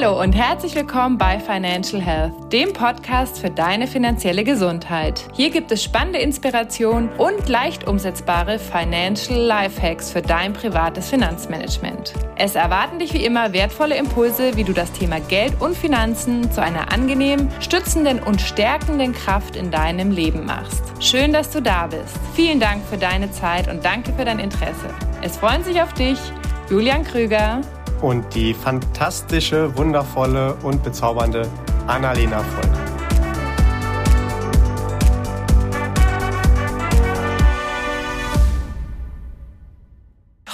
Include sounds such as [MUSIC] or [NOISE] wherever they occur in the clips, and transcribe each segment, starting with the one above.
Hallo und herzlich willkommen bei Financial Health, dem Podcast für deine finanzielle Gesundheit. Hier gibt es spannende Inspiration und leicht umsetzbare Financial Lifehacks für dein privates Finanzmanagement. Es erwarten dich wie immer wertvolle Impulse, wie du das Thema Geld und Finanzen zu einer angenehmen, stützenden und stärkenden Kraft in deinem Leben machst. Schön, dass du da bist. Vielen Dank für deine Zeit und danke für dein Interesse. Es freuen sich auf dich Julian Krüger und die fantastische, wundervolle und bezaubernde Annalena Volk.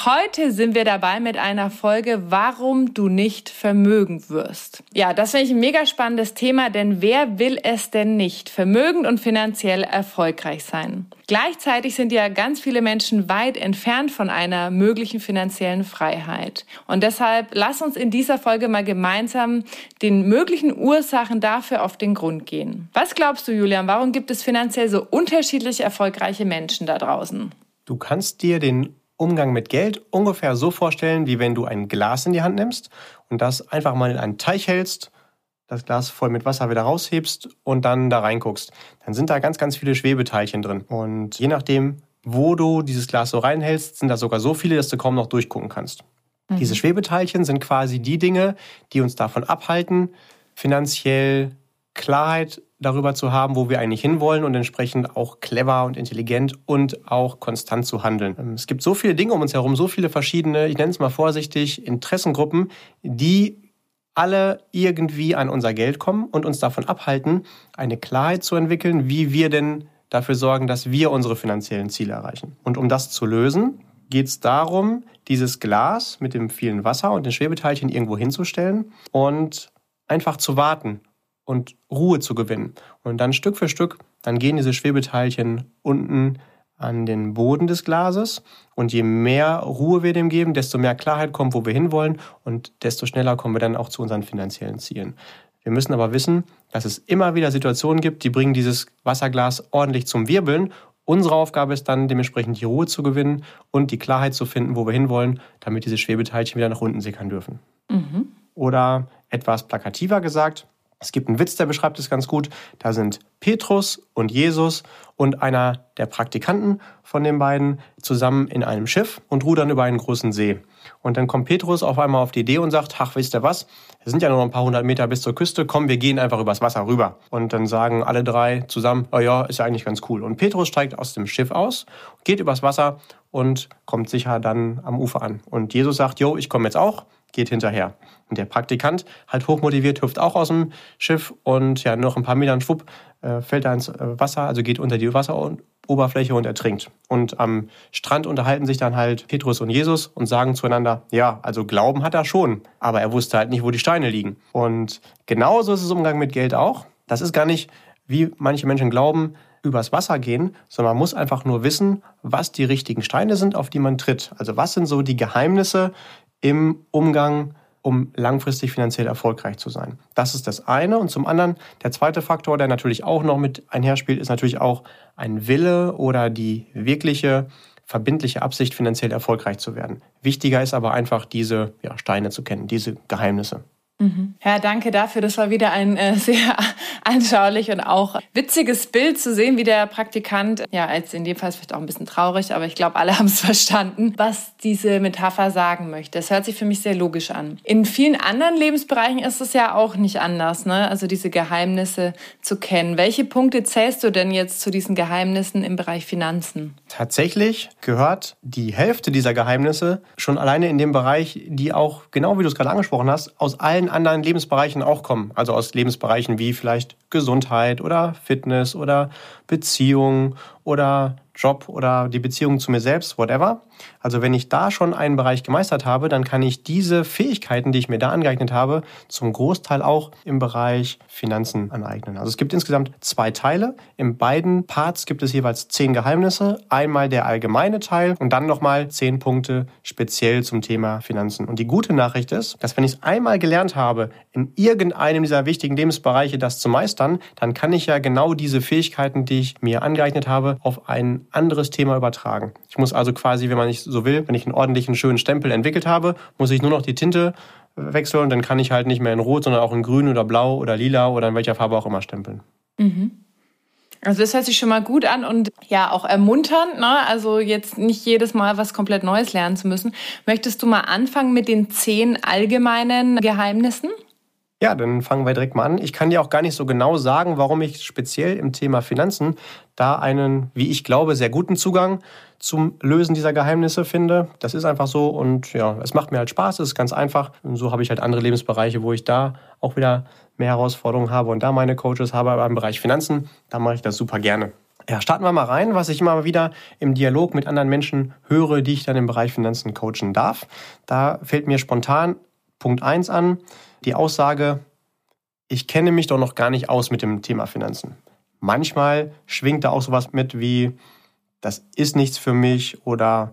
Heute sind wir dabei mit einer Folge, warum du nicht vermögend wirst. Ja, das finde ich ein mega spannendes Thema, denn wer will es denn nicht vermögend und finanziell erfolgreich sein? Gleichzeitig sind ja ganz viele Menschen weit entfernt von einer möglichen finanziellen Freiheit. Und deshalb lass uns in dieser Folge mal gemeinsam den möglichen Ursachen dafür auf den Grund gehen. Was glaubst du, Julian, warum gibt es finanziell so unterschiedlich erfolgreiche Menschen da draußen? Du kannst dir den Umgang mit Geld ungefähr so vorstellen, wie wenn du ein Glas in die Hand nimmst und das einfach mal in einen Teich hältst, das Glas voll mit Wasser wieder raushebst und dann da reinguckst. Dann sind da ganz, ganz viele Schwebeteilchen drin. Und je nachdem, wo du dieses Glas so reinhältst, sind da sogar so viele, dass du kaum noch durchgucken kannst. Mhm. Diese Schwebeteilchen sind quasi die Dinge, die uns davon abhalten, finanziell Klarheit darüber zu haben, wo wir eigentlich hinwollen und entsprechend auch clever und intelligent und auch konstant zu handeln. Ähm, es gibt so viele Dinge um uns herum, so viele verschiedene, ich nenne es mal vorsichtig, Interessengruppen, die alle irgendwie an unser Geld kommen und uns davon abhalten, eine Klarheit zu entwickeln, wie wir denn dafür sorgen, dass wir unsere finanziellen Ziele erreichen. Und um das zu lösen, geht es darum, dieses Glas mit dem vielen Wasser und den Schwebeteilchen irgendwo hinzustellen und einfach zu warten und Ruhe zu gewinnen. Und dann Stück für Stück, dann gehen diese Schwebeteilchen unten an den Boden des Glases. Und je mehr Ruhe wir dem geben, desto mehr Klarheit kommt, wo wir hinwollen und desto schneller kommen wir dann auch zu unseren finanziellen Zielen. Wir müssen aber wissen, dass es immer wieder Situationen gibt, die bringen dieses Wasserglas ordentlich zum Wirbeln. Unsere Aufgabe ist dann dementsprechend die Ruhe zu gewinnen und die Klarheit zu finden, wo wir hinwollen, damit diese Schwebeteilchen wieder nach unten sickern dürfen. Mhm. Oder etwas plakativer gesagt, es gibt einen Witz, der beschreibt es ganz gut. Da sind Petrus und Jesus und einer der Praktikanten von den beiden zusammen in einem Schiff und rudern über einen großen See. Und dann kommt Petrus auf einmal auf die Idee und sagt, ach, wisst ihr was? Es sind ja nur noch ein paar hundert Meter bis zur Küste. Komm, wir gehen einfach übers Wasser rüber. Und dann sagen alle drei zusammen, oh ja, ist ja eigentlich ganz cool. Und Petrus steigt aus dem Schiff aus, geht übers Wasser und kommt sicher dann am Ufer an. Und Jesus sagt, jo, ich komme jetzt auch geht hinterher. Und der Praktikant, halt hochmotiviert, hüpft auch aus dem Schiff und ja, noch ein paar Metern schwupp, äh, fällt er ins äh, Wasser, also geht unter die Wasseroberfläche und ertrinkt. Und am Strand unterhalten sich dann halt Petrus und Jesus und sagen zueinander, ja, also Glauben hat er schon, aber er wusste halt nicht, wo die Steine liegen. Und genauso ist es im Umgang mit Geld auch. Das ist gar nicht, wie manche Menschen glauben, übers Wasser gehen, sondern man muss einfach nur wissen, was die richtigen Steine sind, auf die man tritt. Also was sind so die Geheimnisse, im Umgang, um langfristig finanziell erfolgreich zu sein. Das ist das eine. Und zum anderen, der zweite Faktor, der natürlich auch noch mit einherspielt, ist natürlich auch ein Wille oder die wirkliche verbindliche Absicht, finanziell erfolgreich zu werden. Wichtiger ist aber einfach, diese ja, Steine zu kennen, diese Geheimnisse. Mhm. Ja, danke dafür. Das war wieder ein äh, [LAUGHS] sehr anschaulich und auch witziges Bild zu sehen, wie der Praktikant, ja, als in dem Fall vielleicht auch ein bisschen traurig, aber ich glaube, alle [LAUGHS] haben es verstanden, was diese Metapher sagen möchte. Das hört sich für mich sehr logisch an. In vielen anderen Lebensbereichen ist es ja auch nicht anders, ne? Also diese Geheimnisse zu kennen. Welche Punkte zählst du denn jetzt zu diesen Geheimnissen im Bereich Finanzen? Tatsächlich gehört die Hälfte dieser Geheimnisse schon alleine in dem Bereich, die auch, genau wie du es gerade angesprochen hast, aus allen allen anderen Lebensbereichen auch kommen. Also aus Lebensbereichen wie vielleicht Gesundheit oder Fitness oder Beziehung oder Job oder die Beziehung zu mir selbst, whatever. Also wenn ich da schon einen Bereich gemeistert habe, dann kann ich diese Fähigkeiten, die ich mir da angeeignet habe, zum Großteil auch im Bereich Finanzen aneignen. Also es gibt insgesamt zwei Teile. In beiden Parts gibt es jeweils zehn Geheimnisse. Einmal der allgemeine Teil und dann nochmal zehn Punkte speziell zum Thema Finanzen. Und die gute Nachricht ist, dass wenn ich es einmal gelernt habe, in irgendeinem dieser wichtigen Lebensbereiche das zu meistern, dann kann ich ja genau diese Fähigkeiten, die ich mir angeeignet habe, auf ein anderes Thema übertragen. Ich muss also quasi, wenn man nicht so will, wenn ich einen ordentlichen, schönen Stempel entwickelt habe, muss ich nur noch die Tinte wechsle und dann kann ich halt nicht mehr in Rot, sondern auch in Grün oder Blau oder Lila oder in welcher Farbe auch immer stempeln. Mhm. Also das hört sich schon mal gut an und ja auch ermunternd, ne? Also jetzt nicht jedes Mal was komplett Neues lernen zu müssen. Möchtest du mal anfangen mit den zehn allgemeinen Geheimnissen? Ja, dann fangen wir direkt mal an. Ich kann dir auch gar nicht so genau sagen, warum ich speziell im Thema Finanzen da einen, wie ich glaube, sehr guten Zugang zum Lösen dieser Geheimnisse finde. Das ist einfach so und ja, es macht mir halt Spaß, es ist ganz einfach. Und so habe ich halt andere Lebensbereiche, wo ich da auch wieder mehr Herausforderungen habe und da meine Coaches habe, aber im Bereich Finanzen, da mache ich das super gerne. Ja, starten wir mal rein, was ich immer wieder im Dialog mit anderen Menschen höre, die ich dann im Bereich Finanzen coachen darf. Da fällt mir spontan Punkt 1 an die Aussage, ich kenne mich doch noch gar nicht aus mit dem Thema Finanzen. Manchmal schwingt da auch sowas mit wie, das ist nichts für mich oder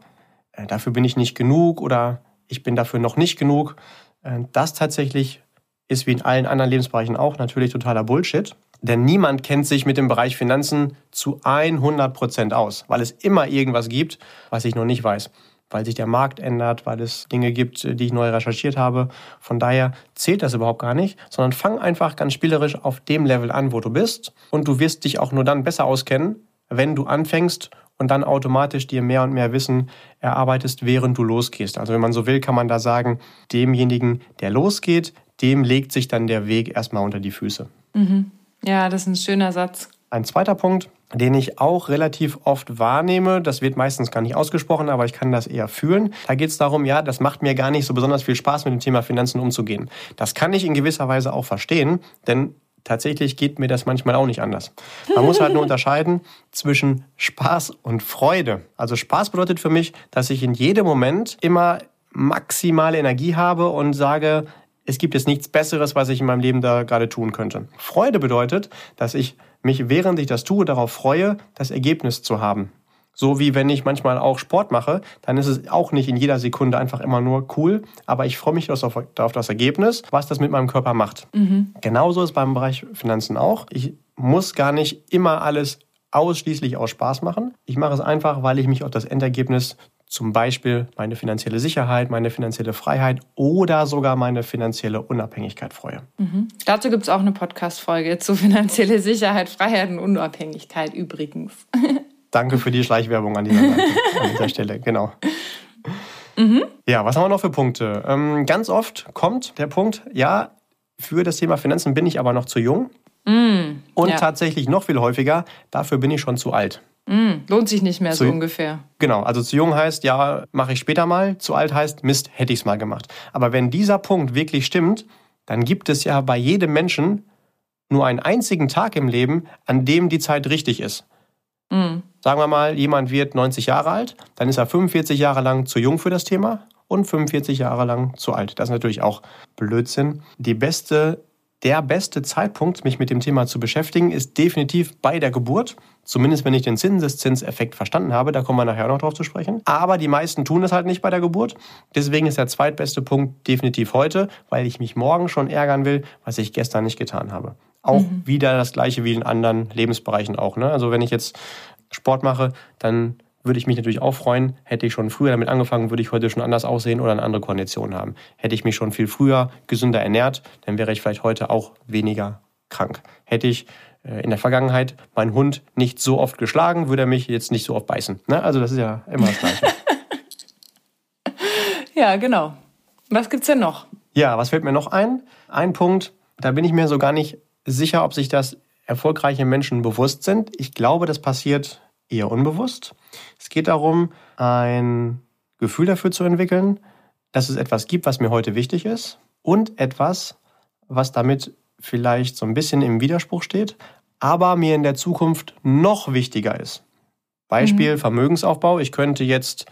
äh, dafür bin ich nicht genug oder ich bin dafür noch nicht genug. Äh, das tatsächlich ist wie in allen anderen Lebensbereichen auch natürlich totaler Bullshit. Denn niemand kennt sich mit dem Bereich Finanzen zu 100 Prozent aus, weil es immer irgendwas gibt, was ich noch nicht weiß weil sich der Markt ändert, weil es Dinge gibt, die ich neu recherchiert habe. Von daher zählt das überhaupt gar nicht, sondern fang einfach ganz spielerisch auf dem Level an, wo du bist. Und du wirst dich auch nur dann besser auskennen, wenn du anfängst und dann automatisch dir mehr und mehr Wissen erarbeitest, während du losgehst. Also wenn man so will, kann man da sagen, demjenigen, der losgeht, dem legt sich dann der Weg erstmal unter die Füße. Mhm. Ja, das ist ein schöner Satz. Ein zweiter Punkt, den ich auch relativ oft wahrnehme. Das wird meistens gar nicht ausgesprochen, aber ich kann das eher fühlen. Da geht es darum, ja, das macht mir gar nicht so besonders viel Spaß, mit dem Thema Finanzen umzugehen. Das kann ich in gewisser Weise auch verstehen, denn tatsächlich geht mir das manchmal auch nicht anders. Man muss halt nur [LAUGHS] unterscheiden zwischen Spaß und Freude. Also Spaß bedeutet für mich, dass ich in jedem Moment immer maximale Energie habe und sage, es gibt jetzt nichts Besseres, was ich in meinem Leben da gerade tun könnte. Freude bedeutet, dass ich mich, während ich das tue, darauf freue, das Ergebnis zu haben. So wie wenn ich manchmal auch Sport mache, dann ist es auch nicht in jeder Sekunde einfach immer nur cool, aber ich freue mich auf, auf das Ergebnis, was das mit meinem Körper macht. Mhm. Genauso ist beim Bereich Finanzen auch. Ich muss gar nicht immer alles ausschließlich aus Spaß machen. Ich mache es einfach, weil ich mich auf das Endergebnis zum Beispiel meine finanzielle Sicherheit, meine finanzielle Freiheit oder sogar meine finanzielle Unabhängigkeit freue. Mhm. Dazu gibt es auch eine Podcast-Folge zu finanzielle Sicherheit, Freiheit und Unabhängigkeit übrigens. [LAUGHS] Danke für die Schleichwerbung an dieser, Seite, an dieser Stelle, genau. Mhm. Ja, was haben wir noch für Punkte? Ähm, ganz oft kommt der Punkt, ja, für das Thema Finanzen bin ich aber noch zu jung. Mm, und ja. tatsächlich noch viel häufiger, dafür bin ich schon zu alt. Mm, lohnt sich nicht mehr zu, so ungefähr. Genau, also zu jung heißt, ja, mache ich später mal, zu alt heißt, Mist, hätte ich es mal gemacht. Aber wenn dieser Punkt wirklich stimmt, dann gibt es ja bei jedem Menschen nur einen einzigen Tag im Leben, an dem die Zeit richtig ist. Mm. Sagen wir mal, jemand wird 90 Jahre alt, dann ist er 45 Jahre lang zu jung für das Thema und 45 Jahre lang zu alt. Das ist natürlich auch Blödsinn. Die beste der beste Zeitpunkt, mich mit dem Thema zu beschäftigen, ist definitiv bei der Geburt. Zumindest wenn ich den Zinseszinseffekt verstanden habe, da kommen wir nachher noch drauf zu sprechen. Aber die meisten tun das halt nicht bei der Geburt. Deswegen ist der zweitbeste Punkt definitiv heute, weil ich mich morgen schon ärgern will, was ich gestern nicht getan habe. Auch mhm. wieder das gleiche wie in anderen Lebensbereichen auch. Ne? Also wenn ich jetzt Sport mache, dann würde ich mich natürlich auch freuen. Hätte ich schon früher damit angefangen, würde ich heute schon anders aussehen oder eine andere Kondition haben. Hätte ich mich schon viel früher gesünder ernährt, dann wäre ich vielleicht heute auch weniger krank. Hätte ich äh, in der Vergangenheit meinen Hund nicht so oft geschlagen, würde er mich jetzt nicht so oft beißen. Ne? Also das ist ja immer das Gleiche. [LAUGHS] ja, genau. Was gibt's denn noch? Ja, was fällt mir noch ein? Ein Punkt, da bin ich mir so gar nicht sicher, ob sich das erfolgreiche Menschen bewusst sind. Ich glaube, das passiert eher unbewusst. Es geht darum, ein Gefühl dafür zu entwickeln, dass es etwas gibt, was mir heute wichtig ist und etwas, was damit vielleicht so ein bisschen im Widerspruch steht, aber mir in der Zukunft noch wichtiger ist. Beispiel mhm. Vermögensaufbau. Ich könnte jetzt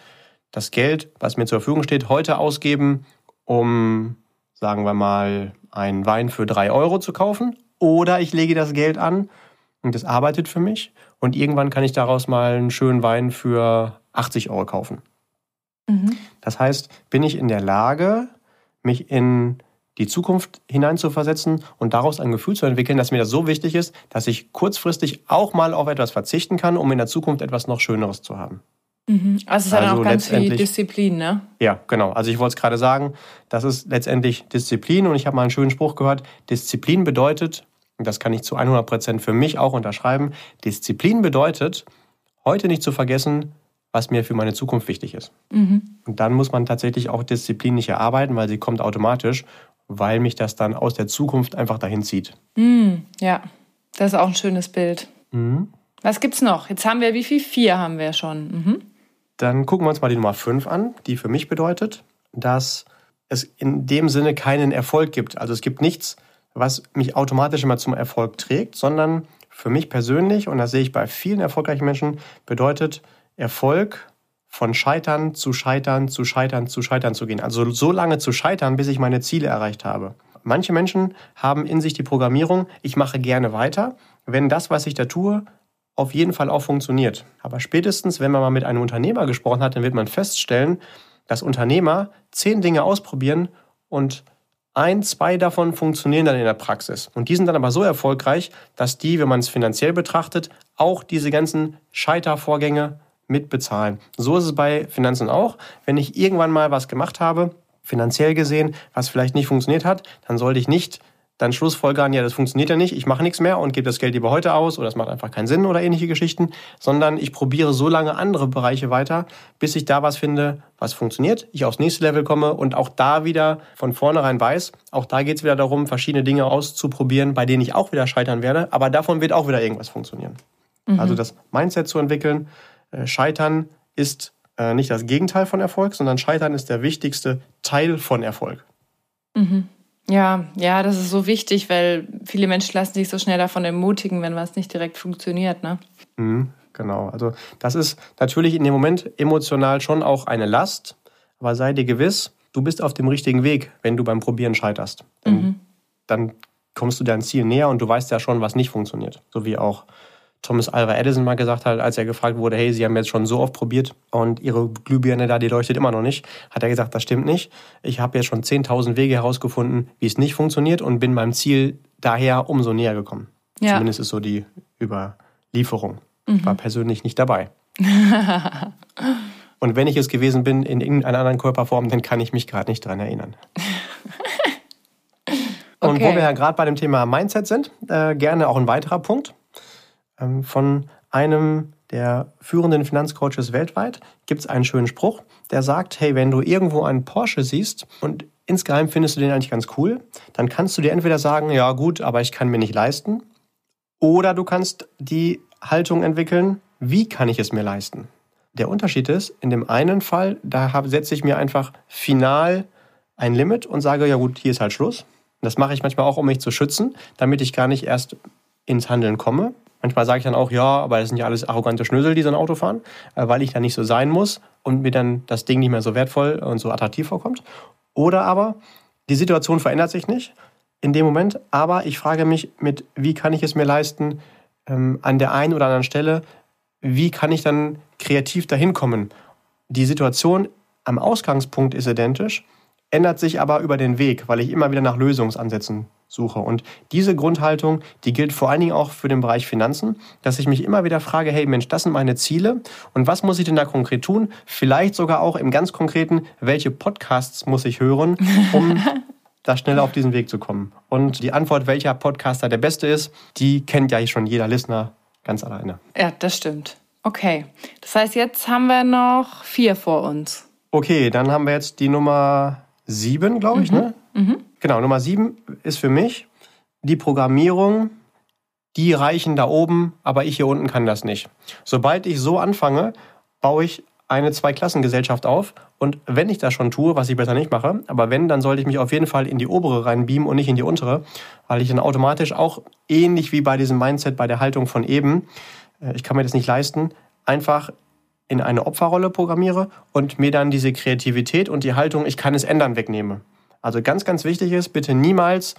das Geld, was mir zur Verfügung steht, heute ausgeben, um, sagen wir mal, einen Wein für drei Euro zu kaufen. Oder ich lege das Geld an und es arbeitet für mich und irgendwann kann ich daraus mal einen schönen Wein für 80 Euro kaufen. Mhm. Das heißt, bin ich in der Lage, mich in die Zukunft hineinzuversetzen und daraus ein Gefühl zu entwickeln, dass mir das so wichtig ist, dass ich kurzfristig auch mal auf etwas verzichten kann, um in der Zukunft etwas noch Schöneres zu haben. Mhm. Also es ist also auch ganz viel Disziplin, ne? Ja, genau. Also ich wollte es gerade sagen, das ist letztendlich Disziplin und ich habe mal einen schönen Spruch gehört, Disziplin bedeutet, und das kann ich zu 100 Prozent für mich auch unterschreiben, Disziplin bedeutet, heute nicht zu vergessen, was mir für meine Zukunft wichtig ist. Mhm. Und dann muss man tatsächlich auch Disziplin nicht erarbeiten, weil sie kommt automatisch, weil mich das dann aus der Zukunft einfach dahin zieht. Mhm, ja, das ist auch ein schönes Bild. Mhm. Was gibt's noch? Jetzt haben wir, wie viel? Vier haben wir schon. Mhm. Dann gucken wir uns mal die Nummer 5 an, die für mich bedeutet, dass es in dem Sinne keinen Erfolg gibt. Also es gibt nichts, was mich automatisch immer zum Erfolg trägt, sondern für mich persönlich, und das sehe ich bei vielen erfolgreichen Menschen, bedeutet Erfolg von Scheitern zu Scheitern zu Scheitern zu Scheitern zu gehen. Also so lange zu scheitern, bis ich meine Ziele erreicht habe. Manche Menschen haben in sich die Programmierung, ich mache gerne weiter, wenn das, was ich da tue, auf jeden Fall auch funktioniert. Aber spätestens, wenn man mal mit einem Unternehmer gesprochen hat, dann wird man feststellen, dass Unternehmer zehn Dinge ausprobieren und ein, zwei davon funktionieren dann in der Praxis. Und die sind dann aber so erfolgreich, dass die, wenn man es finanziell betrachtet, auch diese ganzen Scheitervorgänge mitbezahlen. So ist es bei Finanzen auch. Wenn ich irgendwann mal was gemacht habe, finanziell gesehen, was vielleicht nicht funktioniert hat, dann sollte ich nicht dann schlussfolgern, ja, das funktioniert ja nicht, ich mache nichts mehr und gebe das Geld lieber heute aus oder es macht einfach keinen Sinn oder ähnliche Geschichten, sondern ich probiere so lange andere Bereiche weiter, bis ich da was finde, was funktioniert, ich aufs nächste Level komme und auch da wieder von vornherein weiß, auch da geht es wieder darum, verschiedene Dinge auszuprobieren, bei denen ich auch wieder scheitern werde, aber davon wird auch wieder irgendwas funktionieren. Mhm. Also das Mindset zu entwickeln, äh, Scheitern ist äh, nicht das Gegenteil von Erfolg, sondern Scheitern ist der wichtigste Teil von Erfolg. Mhm. Ja, ja, das ist so wichtig, weil viele Menschen lassen sich so schnell davon ermutigen, wenn was nicht direkt funktioniert, ne? Mhm, genau. Also das ist natürlich in dem Moment emotional schon auch eine Last, aber sei dir gewiss, du bist auf dem richtigen Weg, wenn du beim Probieren scheiterst. Mhm. Dann kommst du deinem Ziel näher und du weißt ja schon, was nicht funktioniert. So wie auch Thomas Alva Edison mal gesagt hat, als er gefragt wurde, hey, Sie haben jetzt schon so oft probiert und Ihre Glühbirne da, die leuchtet immer noch nicht, hat er gesagt, das stimmt nicht. Ich habe jetzt schon 10.000 Wege herausgefunden, wie es nicht funktioniert und bin meinem Ziel daher umso näher gekommen. Ja. Zumindest ist so die Überlieferung. Mhm. Ich war persönlich nicht dabei. [LAUGHS] und wenn ich es gewesen bin in irgendeiner anderen Körperform, dann kann ich mich gerade nicht dran erinnern. [LAUGHS] Und okay. wo wir ja gerade bei dem Thema Mindset sind, äh, gerne auch ein weiterer Punkt. Ähm, von einem der führenden Finanzcoaches weltweit gibt es einen schönen Spruch, der sagt, hey, wenn du irgendwo einen Porsche siehst und insgeheim findest du den eigentlich ganz cool, dann kannst du dir entweder sagen, ja gut, aber ich kann mir nicht leisten, oder du kannst die Haltung entwickeln, wie kann ich es mir leisten? Der Unterschied ist, in dem einen Fall, da setze ich mir einfach final ein Limit und sage, ja gut, hier ist halt Schluss. Das mache ich manchmal auch, um mich zu schützen, damit ich gar nicht erst ins Handeln komme. Manchmal sage ich dann auch, ja, aber das sind ja alles arrogante Schnösel, die so ein Auto fahren, äh, weil ich da nicht so sein muss und mir dann das Ding nicht mehr so wertvoll und so attraktiv vorkommt. Oder aber die Situation verändert sich nicht in dem Moment, aber ich frage mich mit, wie kann ich es mir leisten, ähm, an der einen oder anderen Stelle, wie kann ich dann kreativ dahin kommen? Die Situation am Ausgangspunkt ist identisch, ändert sich aber über den Weg, weil ich immer wieder nach Lösungsansätzen suche. Und diese Grundhaltung, die gilt vor allen Dingen auch für den Bereich Finanzen, dass ich mich immer wieder frage, hey Mensch, das sind meine Ziele und was muss ich denn da konkret tun? Vielleicht sogar auch im ganz konkreten, welche Podcasts muss ich hören, um [LAUGHS] da schneller auf diesen Weg zu kommen. Und die Antwort, welcher Podcaster der beste ist, die kennt ja schon jeder Listener ganz alleine. Ja, das stimmt. Okay, das heißt, jetzt haben wir noch vier vor uns. Okay, dann haben wir jetzt die Nummer sieben, glaube ich, mhm. ne? Mhm. Genau, Nummer sieben ist für mich die Programmierung, die reichen da oben, aber ich hier unten kann das nicht. Sobald ich so anfange, baue ich eine Zweiklassengesellschaft auf. Und wenn ich das schon tue, was ich besser nicht mache, aber wenn, dann sollte ich mich auf jeden Fall in die obere reinbeamen und nicht in die untere, weil ich dann automatisch auch ähnlich wie bei diesem Mindset, bei der Haltung von eben, äh, ich kann mir das nicht leisten, einfach in eine Opferrolle programmiere und mir dann diese Kreativität und die Haltung, ich kann es ändern, wegnehme. Also ganz, ganz wichtig ist, bitte niemals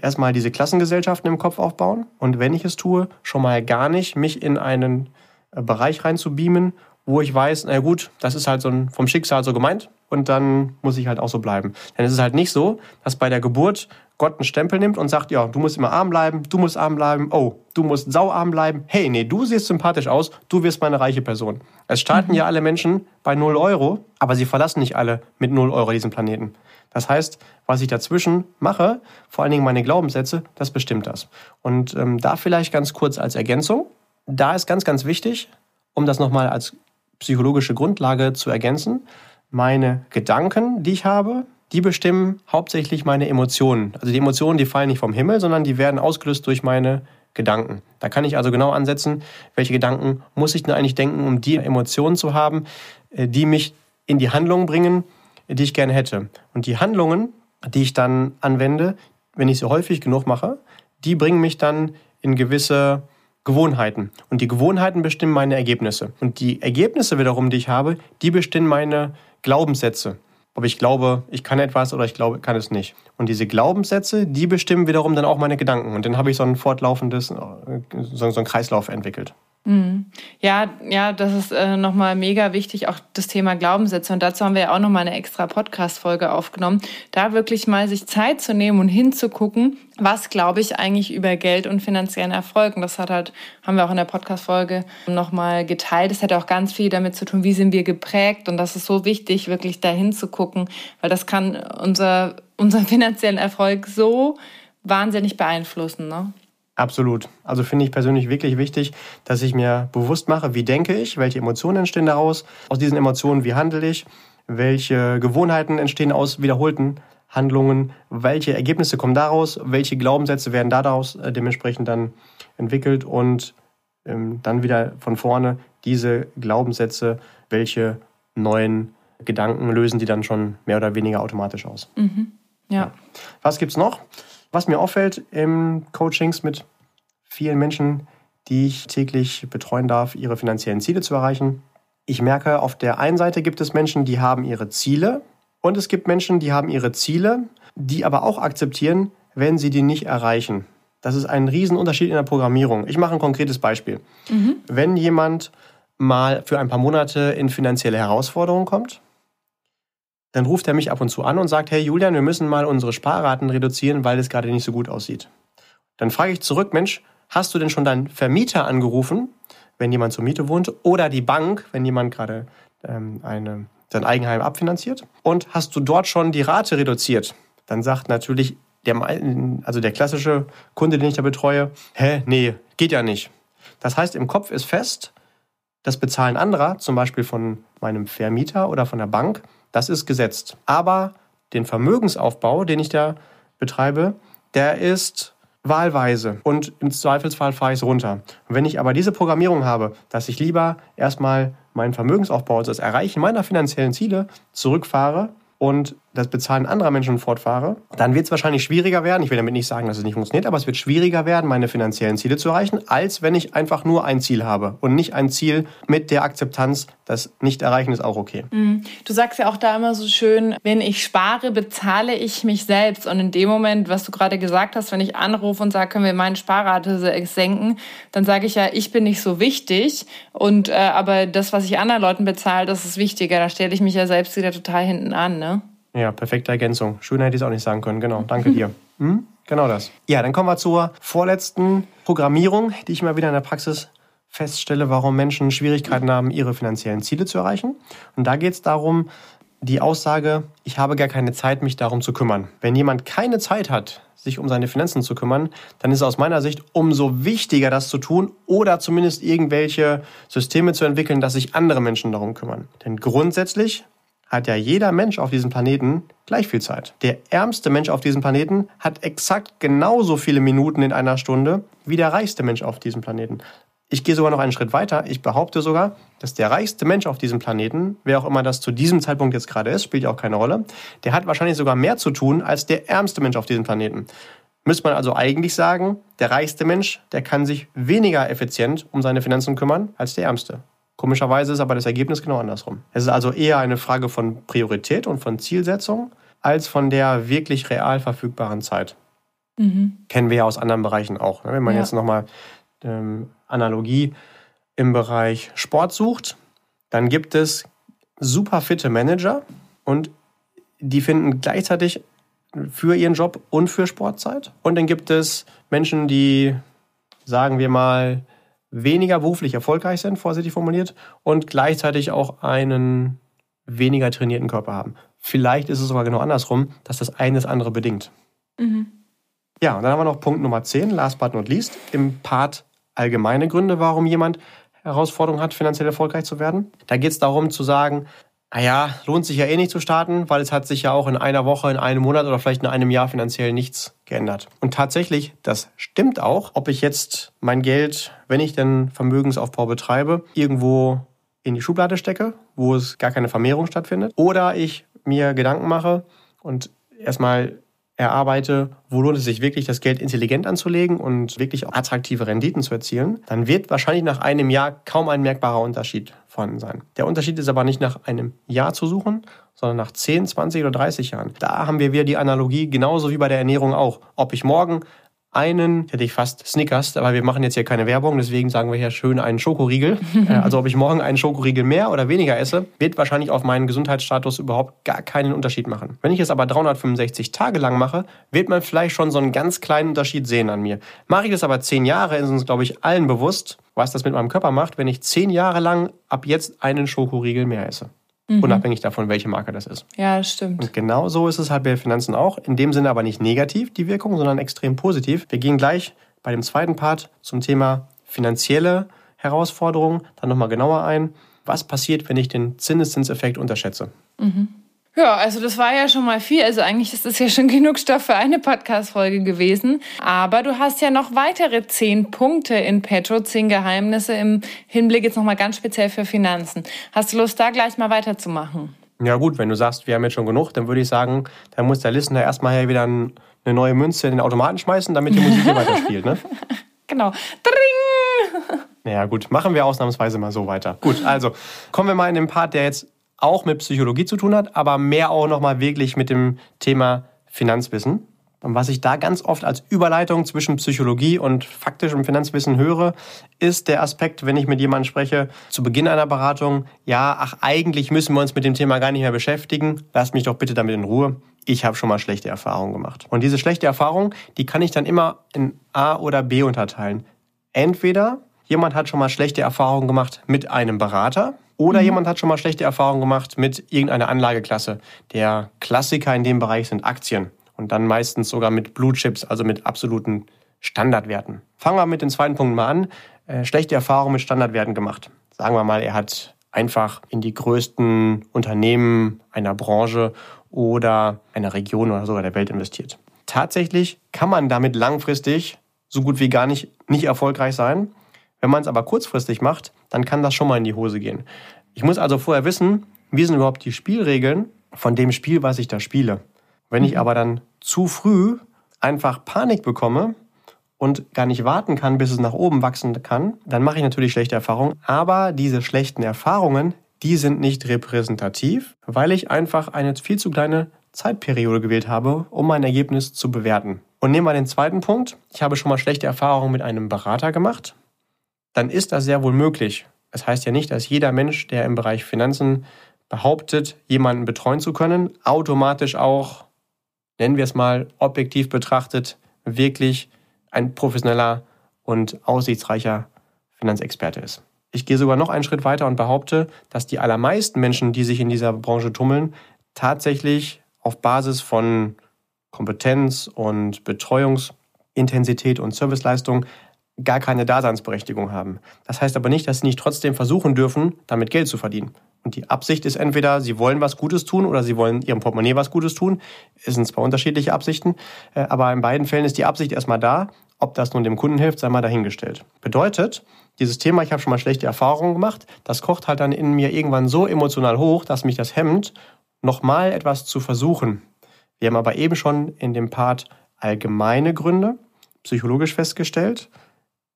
erstmal diese Klassengesellschaften im Kopf aufbauen und wenn ich es tue, schon mal gar nicht mich in einen äh, Bereich reinzubeamen, wo ich weiß, na gut, das ist halt so ein, vom Schicksal so gemeint und dann muss ich halt auch so bleiben. Denn es ist halt nicht so, dass bei der Geburt Gott einen Stempel nimmt und sagt, ja, du musst immer arm bleiben, du musst arm bleiben, oh, du musst sauarm bleiben. Hey, nee, du siehst sympathisch aus, du wirst mal eine reiche Person. Es starten mhm. ja alle Menschen bei 0 Euro, aber sie verlassen nicht alle mit 0 Euro diesen Planeten. Das heißt, was ich dazwischen mache, vor allen Dingen meine Glaubenssätze, das bestimmt das. Und ähm, da vielleicht ganz kurz als Ergänzung, da ist ganz, ganz wichtig, um das nochmal als psychologische Grundlage zu ergänzen, meine Gedanken, die ich habe, die bestimmen hauptsächlich meine Emotionen. Also die Emotionen, die fallen nicht vom Himmel, sondern die werden ausgelöst durch meine Gedanken. Da kann ich also genau ansetzen, welche Gedanken muss ich denn eigentlich denken, um die Emotionen zu haben, äh, die mich in die Handlungen bringen, die ich gerne hätte. Und die Handlungen, die ich dann anwende, wenn ich sie häufig genug mache, die bringen mich dann in gewisse Gewohnheiten. Und die Gewohnheiten bestimmen meine Ergebnisse. Und die Ergebnisse wiederum, die ich habe, die bestimmen meine Glaubenssätze. Ob ich glaube, ich kann etwas oder ich glaube, kann es nicht. Und diese Glaubenssätze, die bestimmen wiederum dann auch meine Gedanken. Und dann habe ich so ein fortlaufendes, äh, so, so einen Kreislauf entwickelt. Mhm. Ja, ja, das ist äh, nochmal mega wichtig, auch das Thema Glaubenssätze. Und dazu haben wir ja auch nochmal eine extra Podcast-Folge aufgenommen. Da wirklich mal sich Zeit zu nehmen und hinzugucken, was glaube ich eigentlich über Geld und finanziellen Erfolg. Und das hat halt, haben wir auch in der Podcast-Folge nochmal geteilt. Das hat auch ganz viel damit zu tun, wie sind wir geprägt. Und das ist so wichtig, wirklich da hinzugucken, weil das kann unser, unseren finanziellen Erfolg so wahnsinnig beeinflussen. Ne? Absolut. Also finde ich persönlich wirklich wichtig, dass ich mir bewusst mache, wie denke ich, welche Emotionen entstehen daraus, aus diesen Emotionen, wie handle ich, welche Gewohnheiten entstehen aus wiederholten Handlungen, welche Ergebnisse kommen daraus, welche Glaubenssätze werden daraus äh, dementsprechend dann entwickelt und ähm, dann wieder von vorne diese Glaubenssätze, welche neuen Gedanken lösen die dann schon mehr oder weniger automatisch aus. Mhm. Ja. Was gibt's noch? Was mir auffällt im Coachings mit vielen Menschen, die ich täglich betreuen darf, ihre finanziellen Ziele zu erreichen. Ich merke, auf der einen Seite gibt es Menschen, die haben ihre Ziele und es gibt Menschen, die haben ihre Ziele, die aber auch akzeptieren, wenn sie die nicht erreichen. Das ist ein Riesenunterschied in der Programmierung. Ich mache ein konkretes Beispiel. Mhm. Wenn jemand mal für ein paar Monate in finanzielle Herausforderungen kommt, dann ruft er mich ab und zu an und sagt, hey Julian, wir müssen mal unsere Sparraten reduzieren, weil es gerade nicht so gut aussieht. Dann frage ich zurück, Mensch, hast du denn schon deinen Vermieter angerufen, wenn jemand zur Miete wohnt, oder die Bank, wenn jemand gerade ähm, eine, sein Eigenheim abfinanziert? Und hast du dort schon die Rate reduziert? Dann sagt natürlich der, also der klassische Kunde, den ich da betreue, hä, nee, geht ja nicht. Das heißt, im Kopf ist fest, das Bezahlen anderer, zum Beispiel von meinem Vermieter oder von der Bank, das ist gesetzt. Aber den Vermögensaufbau, den ich da betreibe, der ist wahlweise und im Zweifelsfall fahre ich es runter. Und wenn ich aber diese Programmierung habe, dass ich lieber erstmal meinen Vermögensaufbau, also das Erreichen meiner finanziellen Ziele, zurückfahre und das Bezahlen anderer Menschen fortfahre, dann wird es wahrscheinlich schwieriger werden. Ich will damit nicht sagen, dass es nicht funktioniert, aber es wird schwieriger werden, meine finanziellen Ziele zu erreichen, als wenn ich einfach nur ein Ziel habe und nicht ein Ziel mit der Akzeptanz, das Nicht-Erreichen ist auch okay. Mhm. Du sagst ja auch da immer so schön, wenn ich spare, bezahle ich mich selbst. Und in dem Moment, was du gerade gesagt hast, wenn ich anrufe und sage, können wir meine Sparrate senken, dann sage ich ja, ich bin nicht so wichtig. Und äh, aber das, was ich anderen Leuten bezahle, das ist wichtiger. Da stelle ich mich ja selbst wieder total hinten an, ne? Ja, perfekte Ergänzung. Schöner hätte ich es auch nicht sagen können. Genau, danke dir. [LAUGHS] Hm? Genau das. Ja, dann kommen wir zur vorletzten Programmierung, die ich mal wieder in der Praxis feststelle, warum Menschen Schwierigkeiten haben, ihre finanziellen Ziele zu erreichen. Und da geht es darum, die Aussage, ich habe gar keine Zeit, mich darum zu kümmern. Wenn jemand keine Zeit hat, sich um seine Finanzen zu kümmern, dann ist es aus meiner Sicht umso wichtiger, das zu tun oder zumindest irgendwelche Systeme zu entwickeln, dass sich andere Menschen darum kümmern. Denn grundsätzlich hat ja jeder Mensch auf diesem Planeten gleich viel Zeit. Der ärmste Mensch auf diesem Planeten hat exakt genauso viele Minuten in einer Stunde wie der reichste Mensch auf diesem Planeten. Ich gehe sogar noch einen Schritt weiter. Ich behaupte sogar, dass der reichste Mensch auf diesem Planeten, wer auch immer das zu diesem Zeitpunkt jetzt gerade ist, spielt ja auch keine Rolle, der hat wahrscheinlich sogar mehr zu tun als der ärmste Mensch auf diesem Planeten. Müsste man also eigentlich sagen, der reichste Mensch, der kann sich weniger effizient um seine Finanzen kümmern als der ärmste. Komischerweise ist aber das Ergebnis genau andersrum. Es ist also eher eine Frage von Priorität und von Zielsetzung als von der wirklich real verfügbaren Zeit. Mhm. Kennen wir ja aus anderen Bereichen auch. Ne? Wenn man ja. jetzt nochmal ähm, Analogie im Bereich Sport sucht, dann gibt es super fitte Manager und die finden gleichzeitig für ihren Job und für Sportzeit. Und dann gibt es Menschen, die, sagen wir mal, weniger beruflich erfolgreich sind, vorsichtig formuliert, und gleichzeitig auch einen weniger trainierten Körper haben. Vielleicht ist es sogar genau andersrum, dass das eine das andere bedingt. Mhm. Ja, und dann haben wir noch Punkt Nummer 10, last but not least, im Part allgemeine Gründe, warum jemand Herausforderungen hat, finanziell erfolgreich zu werden. Da geht es darum zu sagen, naja, lohnt sich ja eh nicht zu starten, weil es hat sich ja auch in einer Woche, in einem Monat oder vielleicht in einem Jahr finanziell nichts geändert. Und tatsächlich, das stimmt auch, ob ich jetzt mein Geld, wenn ich denn Vermögensaufbau betreibe, irgendwo in die Schublade stecke, wo es gar keine Vermehrung stattfindet, oder ich mir Gedanken mache und erstmal erarbeite, wo lohnt es sich wirklich, das Geld intelligent anzulegen und wirklich auch attraktive Renditen zu erzielen, dann wird wahrscheinlich nach einem Jahr kaum ein merkbarer Unterschied vorhanden sein. Der Unterschied ist aber nicht nach einem Jahr zu suchen, sondern nach 10, 20 oder 30 Jahren. Da haben wir wieder die Analogie, genauso wie bei der Ernährung auch. Ob ich morgen einen, hätte ich fast Snickers, aber wir machen jetzt hier keine Werbung, deswegen sagen wir hier schön einen Schokoriegel. [LAUGHS] Äh, also ob ich morgen einen Schokoriegel mehr oder weniger esse, wird wahrscheinlich auf meinen Gesundheitsstatus überhaupt gar keinen Unterschied machen. Wenn ich es aber 365 Tage lang mache, wird man vielleicht schon so einen ganz kleinen Unterschied sehen an mir. Mache ich das aber 10 Jahre, ist uns, glaube ich, allen bewusst, was das mit meinem Körper macht, wenn ich 10 Jahre lang ab jetzt einen Schokoriegel mehr esse. Mhm. Unabhängig davon, welche Marke das ist. Ja, das stimmt. Und genau so ist es halt bei Finanzen auch. In dem Sinne aber nicht negativ, die Wirkung, sondern extrem positiv. Wir gehen gleich bei dem zweiten Part zum Thema finanzielle Herausforderungen dann nochmal genauer ein. Was passiert, wenn ich den Zinseszinseffekt unterschätze? Mhm. Ja, also das war ja schon mal viel. Also eigentlich ist das ja schon [LAUGHS] genug Stoff für eine Podcast-Folge gewesen. Aber du hast ja noch weitere zehn Punkte in petro, zehn Geheimnisse im Hinblick jetzt nochmal ganz speziell für Finanzen. Hast du Lust, da gleich mal weiterzumachen? Ja gut, wenn du sagst, wir haben jetzt schon genug, dann würde ich sagen, dann muss der Listener erstmal wieder eine neue Münze in den Automaten schmeißen, damit die Musik hier weiterspielt, ne? [LAUGHS] Genau. Dring! Ja gut, machen wir ausnahmsweise mal so weiter. Gut, also kommen wir mal in den Part, der jetzt auch mit Psychologie zu tun hat, aber mehr auch nochmal wirklich mit dem Thema Finanzwissen. Und was ich da ganz oft als Überleitung zwischen Psychologie und faktischem Finanzwissen höre, ist der Aspekt, wenn ich mit jemandem spreche, zu Beginn einer Beratung, ja, ach, eigentlich müssen wir uns mit dem Thema gar nicht mehr beschäftigen, lasst mich doch bitte damit in Ruhe. Ich habe schon mal schlechte Erfahrungen gemacht. Und diese schlechte Erfahrung, die kann ich dann immer in A oder B unterteilen. Entweder jemand hat schon mal schlechte Erfahrungen gemacht mit einem Berater, oder mhm. jemand hat schon mal schlechte Erfahrungen gemacht mit irgendeiner Anlageklasse. Der Klassiker in dem Bereich sind Aktien. Und dann meistens sogar mit Blue Chips, also mit absoluten Standardwerten. Fangen wir mit dem zweiten Punkt mal an. Äh, schlechte Erfahrungen mit Standardwerten gemacht. Sagen wir mal, er hat einfach in die größten Unternehmen einer Branche oder einer Region oder sogar der Welt investiert. Tatsächlich kann man damit langfristig so gut wie gar nicht, nicht erfolgreich sein. Wenn man es aber kurzfristig macht, dann kann das schon mal in die Hose gehen. Ich muss also vorher wissen, wie sind überhaupt die Spielregeln von dem Spiel, was ich da spiele. Wenn ich mhm. aber dann zu früh einfach Panik bekomme und gar nicht warten kann, bis es nach oben wachsen kann, dann mache ich natürlich schlechte Erfahrungen. Aber diese schlechten Erfahrungen, die sind nicht repräsentativ, weil ich einfach eine viel zu kleine Zeitperiode gewählt habe, um mein Ergebnis zu bewerten. Und nehmen wir den zweiten Punkt. Ich habe schon mal schlechte Erfahrungen mit einem Berater gemacht dann ist das sehr wohl möglich. Das heißt ja nicht, dass jeder Mensch, der im Bereich Finanzen behauptet, jemanden betreuen zu können, automatisch auch, nennen wir es mal, objektiv betrachtet, wirklich ein professioneller und aussichtsreicher Finanzexperte ist. Ich gehe sogar noch einen Schritt weiter und behaupte, dass die allermeisten Menschen, die sich in dieser Branche tummeln, tatsächlich auf Basis von Kompetenz und Betreuungsintensität und Serviceleistung gar keine Daseinsberechtigung haben. Das heißt aber nicht, dass sie nicht trotzdem versuchen dürfen, damit Geld zu verdienen. Und die Absicht ist entweder, sie wollen was Gutes tun oder sie wollen ihrem Portemonnaie was Gutes tun. Es sind zwar unterschiedliche Absichten, äh, aber in beiden Fällen ist die Absicht erstmal da. Ob das nun dem Kunden hilft, sei mal dahingestellt. Bedeutet, dieses Thema, ich habe schon mal schlechte Erfahrungen gemacht, das kocht halt dann in mir irgendwann so emotional hoch, dass mich das hemmt, nochmal etwas zu versuchen. Wir haben aber eben schon in dem Part allgemeine Gründe psychologisch festgestellt.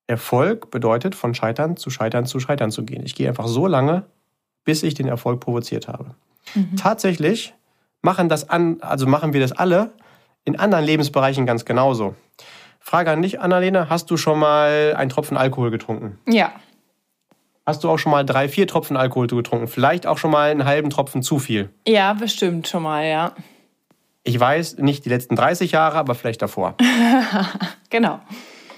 Erfolg bedeutet, von Scheitern zu Scheitern zu Scheitern zu gehen. Ich gehe einfach so lange, bis ich den Erfolg provoziert habe. Mhm. Tatsächlich machen, das an, also machen wir das alle in anderen Lebensbereichen ganz genauso. Frage an dich, Annalena, hast du schon mal einen Tropfen Alkohol getrunken? Ja. Hast du auch schon mal drei, vier Tropfen Alkohol getrunken? Vielleicht auch schon mal einen halben Tropfen zu viel? Ja, bestimmt schon mal, ja. Ich weiß, nicht die letzten 30 Jahre, aber vielleicht davor. [LAUGHS] genau.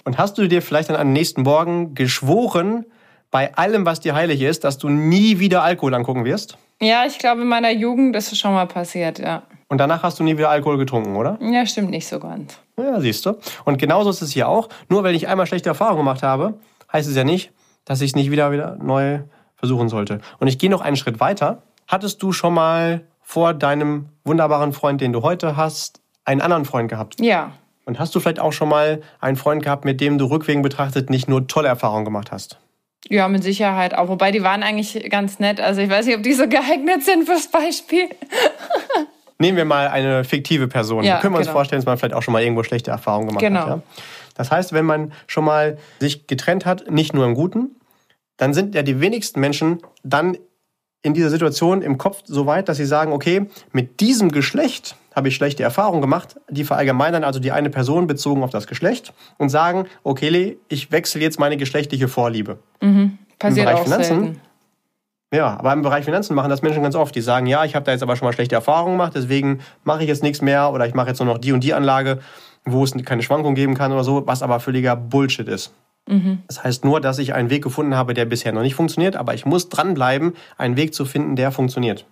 Und hast du dir vielleicht dann am nächsten Morgen geschworen, bei allem, was dir heilig ist, dass du nie wieder Alkohol angucken wirst? Ja, ich glaube, in meiner Jugend ist es schon mal passiert, ja. Und danach hast du nie wieder Alkohol getrunken, oder? Ja, stimmt nicht so ganz. Ja, siehst du. Und genauso ist es hier auch. Nur weil ich einmal schlechte Erfahrungen gemacht habe, heißt es ja nicht, dass ich es nicht wieder, wieder neu versuchen sollte. Und ich gehe noch einen Schritt weiter. Hattest du schon mal vor deinem wunderbaren Freund, den du heute hast, einen anderen Freund gehabt? Ja. Und hast du vielleicht auch schon mal einen Freund gehabt, mit dem du rückwärts betrachtet nicht nur tolle Erfahrungen gemacht hast? Ja, mit Sicherheit auch. Wobei die waren eigentlich ganz nett. Also ich weiß nicht, ob die so [LAUGHS] geeignet sind fürs Beispiel. [LAUGHS] Nehmen wir mal eine fiktive Person. Ja, Können wir uns genau. vorstellen, dass man vielleicht auch schon mal irgendwo schlechte Erfahrungen gemacht Genau. hat. Ja? Das heißt, wenn man schon mal sich getrennt hat, nicht nur im Guten, dann sind ja die wenigsten Menschen dann in dieser Situation im Kopf so weit, dass sie sagen, okay, mit diesem Geschlecht habe ich schlechte Erfahrungen gemacht. Die verallgemeinern also die eine Person bezogen auf das Geschlecht und sagen, okay, ich wechsle jetzt meine geschlechtliche Vorliebe. Passiert Bereich auch Finanzen? selten. Ja, aber im Bereich Finanzen machen das Menschen ganz oft. Die sagen, ja, ich habe da jetzt aber schon mal schlechte Erfahrungen gemacht, deswegen mache ich jetzt nichts mehr oder ich mache jetzt nur noch die und die Anlage, wo es keine Schwankung geben kann oder so, was aber völliger Bullshit ist. Das heißt nur, dass ich einen Weg gefunden habe, der bisher noch nicht funktioniert, aber ich muss dranbleiben, einen Weg zu finden, der funktioniert.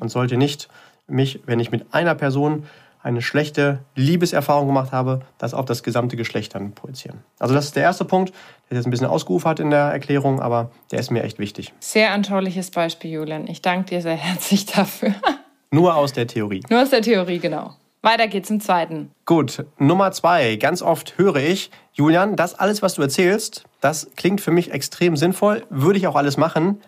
Und sollte nicht mich, wenn ich mit einer Person eine schlechte Liebeserfahrung gemacht habe, das auf das gesamte Geschlecht dann projizieren. Also das ist der erste Punkt, der jetzt ein bisschen ausgeufert in der Erklärung, aber der ist mir echt wichtig. Sehr anschauliches Beispiel, Julian. Ich danke dir sehr herzlich dafür. [LAUGHS] Nur aus der Theorie. Nur aus der Theorie, genau. Weiter geht's im zweiten. Gut, Nummer zwei. Ganz oft höre ich, Julian, das alles, was du erzählst, das klingt für mich extrem sinnvoll, würde ich auch alles machen,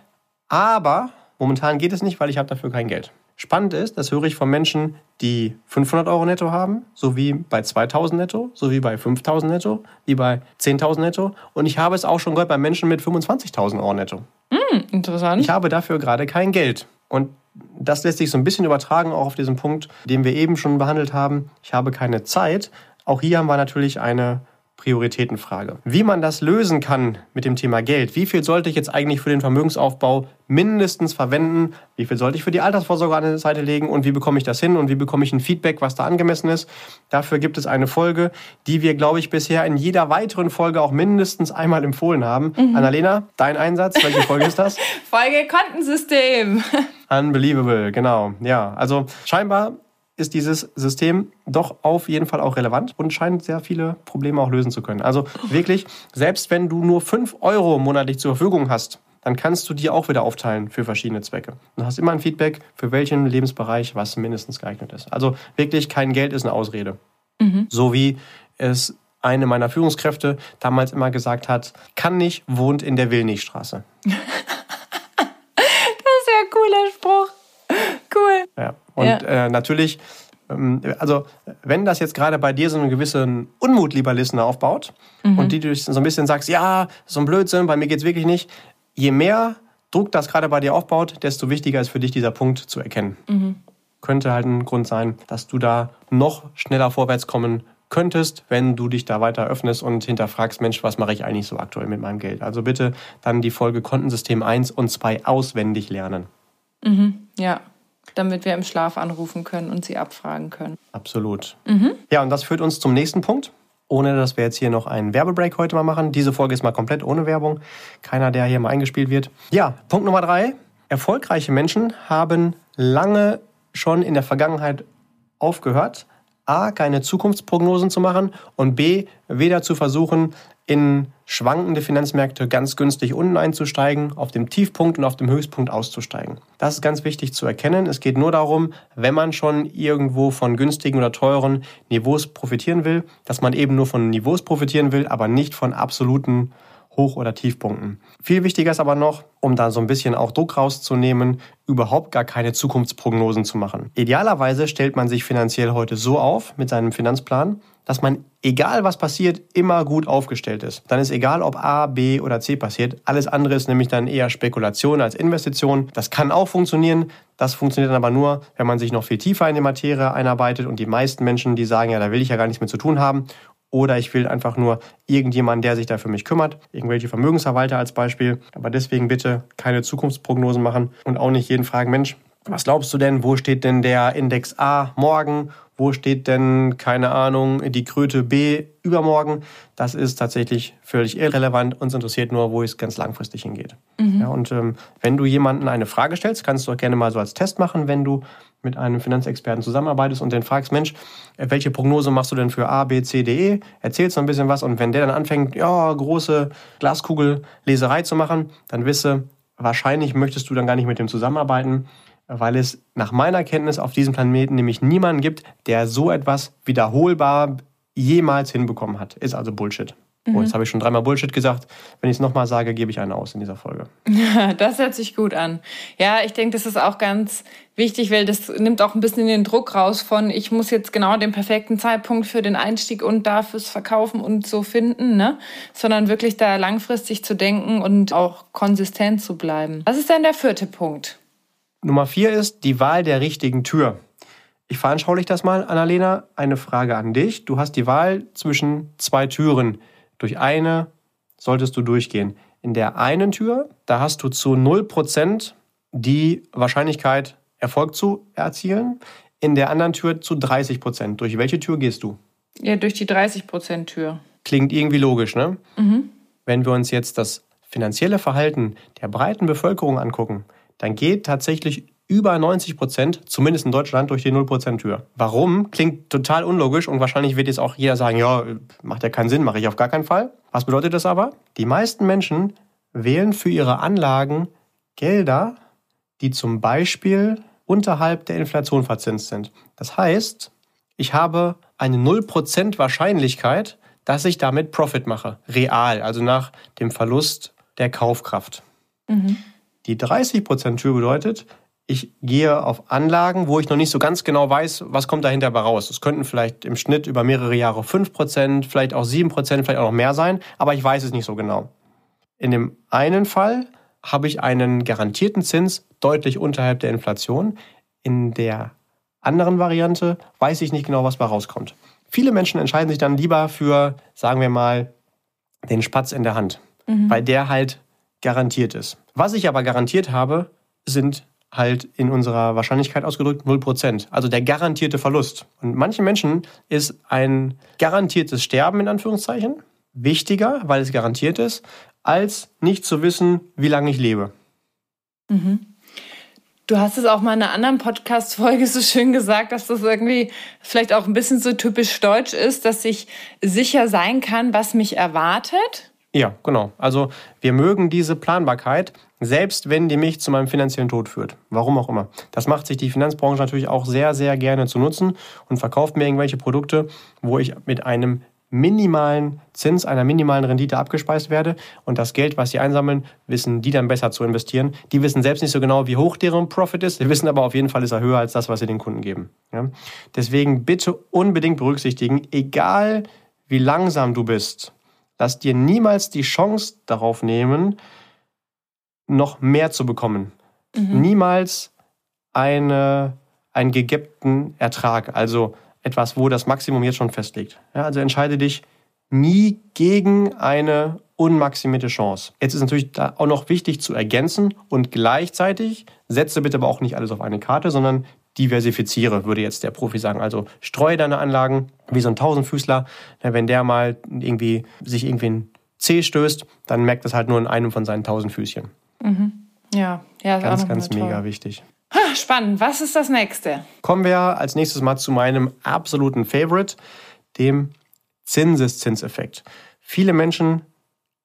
aber momentan geht es nicht, weil ich habe dafür kein Geld. Spannend ist, das höre ich von Menschen, die 500 Euro netto haben, sowie bei 2000 netto, sowie bei 5000 netto, wie bei 10.000 netto. Und ich habe es auch schon gehört bei Menschen mit 25.000 Euro netto. Hm, interessant. Ich habe dafür gerade kein Geld. Und das lässt sich so ein bisschen übertragen, auch auf diesen Punkt, den wir eben schon behandelt haben. Ich habe keine Zeit. Auch hier haben wir natürlich eine Prioritätenfrage. Wie man das lösen kann mit dem Thema Geld. Wie viel sollte ich jetzt eigentlich für den Vermögensaufbau mindestens verwenden? Wie viel sollte ich für die Altersvorsorge an der Seite legen? Und wie bekomme ich das hin? Und wie bekomme ich ein Feedback, was da angemessen ist? Dafür gibt es eine Folge, die wir, glaube ich, bisher in jeder weiteren Folge auch mindestens einmal empfohlen haben. Annalena, dein Einsatz, welche Folge ist das? [LAUGHS] Folge Kontensystem. [LAUGHS] Unbelievable, genau. Ja, also scheinbar ist dieses System doch auf jeden Fall auch relevant und scheint sehr viele Probleme auch lösen zu können. Also wirklich, selbst wenn du nur 5 Euro monatlich zur Verfügung hast, dann kannst du die auch wieder aufteilen für verschiedene Zwecke. Du hast immer ein Feedback, für welchen Lebensbereich was mindestens geeignet ist. Also wirklich, kein Geld ist eine Ausrede. So wie es eine meiner Führungskräfte damals immer gesagt hat, kann nicht, wohnt in der Willnichstraße. [LAUGHS] Sehr cooler Spruch. Cool. Ja. Und Ja. Äh, natürlich, ähm, also wenn das jetzt gerade bei dir so einen gewissen Unmut, lieber Listener, aufbaut und die du so ein bisschen sagst, ja, so ein Blödsinn, bei mir geht's wirklich nicht, je mehr Druck das gerade bei dir aufbaut, desto wichtiger ist für dich dieser Punkt zu erkennen. Könnte halt ein Grund sein, dass du da noch schneller vorwärts kommen könntest, wenn du dich da weiter öffnest und hinterfragst, Mensch, was mache ich eigentlich so aktuell mit meinem Geld? Also bitte dann die Folge Kontensystem 1 und 2 auswendig lernen. Ja, damit wir im Schlaf anrufen können und sie abfragen können. Absolut. Ja, und das führt uns zum nächsten Punkt. Ohne dass wir jetzt hier noch einen Werbebreak heute mal machen. Diese Folge ist mal komplett ohne Werbung. Keiner, der hier mal eingespielt wird. Ja, Punkt Nummer drei. Erfolgreiche Menschen haben lange schon in der Vergangenheit aufgehört, A, keine Zukunftsprognosen zu machen und B, weder zu versuchen, in schwankende Finanzmärkte ganz günstig unten einzusteigen, auf dem Tiefpunkt und auf dem Höchstpunkt auszusteigen. Das ist ganz wichtig zu erkennen. Es geht nur darum, wenn man schon irgendwo von günstigen oder teuren Niveaus profitieren will, dass man eben nur von Niveaus profitieren will, aber nicht von absoluten Hoch- oder Tiefpunkten. Viel wichtiger ist aber noch, um da so ein bisschen auch Druck rauszunehmen, überhaupt gar keine Zukunftsprognosen zu machen. Idealerweise stellt man sich finanziell heute so auf mit seinem Finanzplan, dass man, egal was passiert, immer gut aufgestellt ist. Dann ist egal, ob A, B oder C passiert. Alles andere ist nämlich dann eher Spekulation als Investition. Das kann auch funktionieren. Das funktioniert dann aber nur, wenn man sich noch viel tiefer in die Materie einarbeitet. Und die meisten Menschen, die sagen, ja, da will ich ja gar nichts mit zu tun haben. Oder ich will einfach nur irgendjemanden, der sich da für mich kümmert. Irgendwelche Vermögensverwalter als Beispiel. Aber deswegen bitte keine Zukunftsprognosen machen und auch nicht jeden fragen, Mensch, was glaubst du denn, wo steht denn der Index A morgen? Wo steht denn, keine Ahnung, die Kröte B übermorgen? Das ist tatsächlich völlig irrelevant. Uns interessiert nur, wo es ganz langfristig hingeht. Mhm. Ja, und ähm, wenn du jemanden eine Frage stellst, kannst du auch gerne mal so als Test machen, wenn du mit einem Finanzexperten zusammenarbeitest und den fragst, Mensch, welche Prognose machst du denn für A, B, C, D, E? Erzählst du ein bisschen was und wenn der dann anfängt, ja, große Glaskugelleserei zu machen, dann wisse, wahrscheinlich möchtest du dann gar nicht mit dem zusammenarbeiten, weil es nach meiner Kenntnis auf diesem Planeten nämlich niemanden gibt, der so etwas wiederholbar jemals hinbekommen hat. Ist also Bullshit. Mhm. Oh, jetzt habe ich schon dreimal Bullshit gesagt. Wenn ich es nochmal sage, gebe ich einen aus in dieser Folge. [LAUGHS] das hört sich gut an. Ja, ich denke, das ist auch ganz wichtig, weil das nimmt auch ein bisschen den Druck raus von, ich muss jetzt genau den perfekten Zeitpunkt für den Einstieg und da fürs Verkaufen und so finden, ne? Sondern wirklich da langfristig zu denken und auch konsistent zu bleiben. Was ist denn der vierte Punkt? Nummer vier ist die Wahl der richtigen Tür. Ich veranschauliche das mal, Annalena. Eine Frage an dich. Du hast die Wahl zwischen zwei Türen. Durch eine solltest du durchgehen. In der einen Tür, da hast du zu 0% die Wahrscheinlichkeit, Erfolg zu erzielen. In der anderen Tür zu 30%. Durch welche Tür gehst du? Ja, durch die 30% Tür. Klingt irgendwie logisch, ne? Mhm. Wenn wir uns jetzt das finanzielle Verhalten der breiten Bevölkerung angucken, dann geht tatsächlich über 90 Prozent, zumindest in Deutschland, durch die 0%-Tür. Warum? Klingt total unlogisch und wahrscheinlich wird jetzt auch jeder sagen, ja, macht ja keinen Sinn, mache ich auf gar keinen Fall. Was bedeutet das aber? Die meisten Menschen wählen für ihre Anlagen Gelder, die zum Beispiel unterhalb der Inflation verzinst sind. Das heißt, ich habe eine 0% Wahrscheinlichkeit, dass ich damit Profit mache. Real, also nach dem Verlust der Kaufkraft. Mhm. Die 30%-Tür bedeutet, ich gehe auf Anlagen, wo ich noch nicht so ganz genau weiß, was kommt dahinter bei raus. Es könnten vielleicht im Schnitt über mehrere Jahre 5%, vielleicht auch 7%, vielleicht auch noch mehr sein, aber ich weiß es nicht so genau. In dem einen Fall habe ich einen garantierten Zins deutlich unterhalb der Inflation. In der anderen Variante weiß ich nicht genau, was bei rauskommt. Viele Menschen entscheiden sich dann lieber für, sagen wir mal, den Spatz in der Hand, mhm. weil der halt garantiert ist. Was ich aber garantiert habe, sind halt in unserer Wahrscheinlichkeit ausgedrückt 0%. Also der garantierte Verlust. Und manchen Menschen ist ein garantiertes Sterben in Anführungszeichen wichtiger, weil es garantiert ist, als nicht zu wissen, wie lange ich lebe. Mhm. Du hast es auch mal in einer anderen Podcast-Folge [LAUGHS] so schön gesagt, dass das irgendwie vielleicht auch ein bisschen so typisch deutsch ist, dass ich sicher sein kann, was mich erwartet. Ja, genau. Also wir mögen diese Planbarkeit, selbst wenn die mich zu meinem finanziellen Tod führt. Warum auch immer. Das macht sich die Finanzbranche natürlich auch sehr, sehr gerne zu nutzen und verkauft mir irgendwelche Produkte, wo ich mit einem minimalen Zins, einer minimalen Rendite abgespeist werde. Und das Geld, was sie einsammeln, wissen die dann besser zu investieren. Die wissen selbst nicht so genau, wie hoch deren Profit ist. Sie wissen aber auf jeden Fall, ist er höher als das, was sie den Kunden geben. Ja? Deswegen bitte unbedingt berücksichtigen, egal wie langsam du bist, lass dir niemals die Chance darauf nehmen, noch mehr zu bekommen. Mhm. Niemals eine, einen gegebbten Ertrag, also etwas, wo das Maximum jetzt schon festliegt. Ja, also entscheide dich nie gegen eine unmaximierte Chance. Jetzt ist natürlich da auch noch wichtig zu ergänzen und gleichzeitig setze bitte aber auch nicht alles auf eine Karte, sondern diversifiziere, würde jetzt der Profi sagen. Also streue deine Anlagen wie so ein Tausendfüßler. Wenn der mal irgendwie sich irgendwie ein C stößt, dann merkt das halt nur in einem von seinen tausend Füßchen. Mhm. Ja, ja, ganz, ganz mega wichtig. Spannend. Was ist das nächste? Kommen wir als nächstes mal zu meinem absoluten Favorite, dem Zinseszinseffekt. Viele Menschen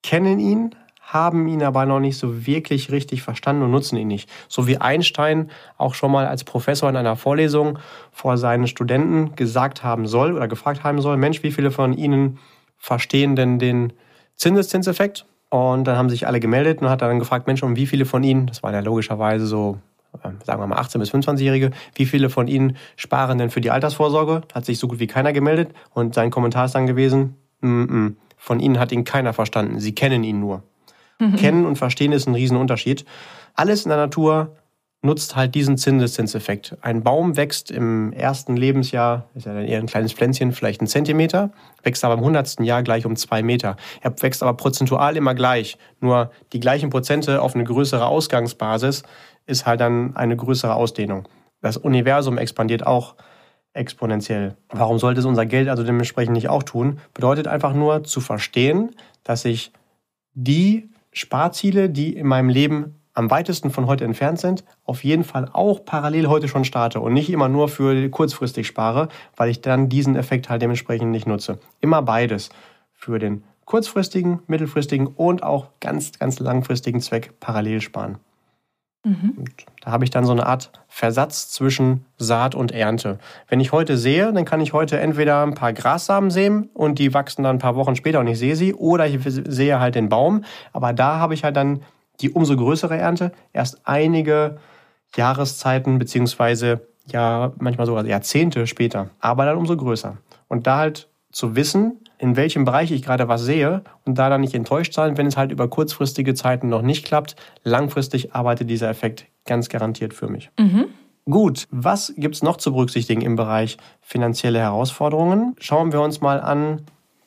kennen ihn, haben ihn aber noch nicht so wirklich richtig verstanden und nutzen ihn nicht. So wie Einstein auch schon mal als Professor in einer Vorlesung vor seinen Studenten gesagt haben soll oder gefragt haben soll, Mensch, wie viele von Ihnen verstehen denn den Zinseszinseffekt? Und dann haben sich alle gemeldet und hat dann gefragt, Mensch, und wie viele von Ihnen, das waren ja logischerweise so, ähm, sagen wir mal 18- bis 25-Jährige, wie viele von Ihnen sparen denn für die Altersvorsorge? Hat sich so gut wie keiner gemeldet. Und sein Kommentar ist dann gewesen, mm -mm, von Ihnen hat ihn keiner verstanden. Sie kennen ihn nur. Mhm. Kennen und verstehen ist ein Riesenunterschied. Alles in der Natur nutzt halt diesen Zinseszinseffekt. Ein Baum wächst im ersten Lebensjahr, ist ja dann eher ein kleines Pflänzchen, vielleicht ein Zentimeter, wächst aber im hundertsten Jahr gleich um zwei Meter. Er wächst aber prozentual immer gleich. Nur die gleichen Prozente auf eine größere Ausgangsbasis ist halt dann eine größere Ausdehnung. Das Universum expandiert auch exponentiell. Warum sollte es unser Geld also dementsprechend nicht auch tun? Bedeutet einfach nur zu verstehen, dass ich die Sparziele, die in meinem Leben am weitesten von heute entfernt sind, auf jeden Fall auch parallel heute schon starte und nicht immer nur für kurzfristig spare, weil ich dann diesen Effekt halt dementsprechend nicht nutze. Immer beides für den kurzfristigen, mittelfristigen und auch ganz, ganz langfristigen Zweck parallel sparen. Mhm. Da habe ich dann so eine Art Versatz zwischen Saat und Ernte. Wenn ich heute sehe, dann kann ich heute entweder ein paar Grassamen sehen und die wachsen dann ein paar Wochen später und ich sehe sie, oder ich sehe halt den Baum. Aber da habe ich halt dann die umso größere Ernte erst einige Jahreszeiten beziehungsweise ja manchmal sogar Jahrzehnte später, aber dann umso größer. Und da halt zu wissen, in welchem Bereich ich gerade was sehe und da dann nicht enttäuscht sein, wenn es halt über kurzfristige Zeiten noch nicht klappt. Langfristig arbeitet dieser Effekt ganz garantiert für mich. Mhm. Gut, was gibt es noch zu berücksichtigen im Bereich finanzielle Herausforderungen? Schauen wir uns mal an,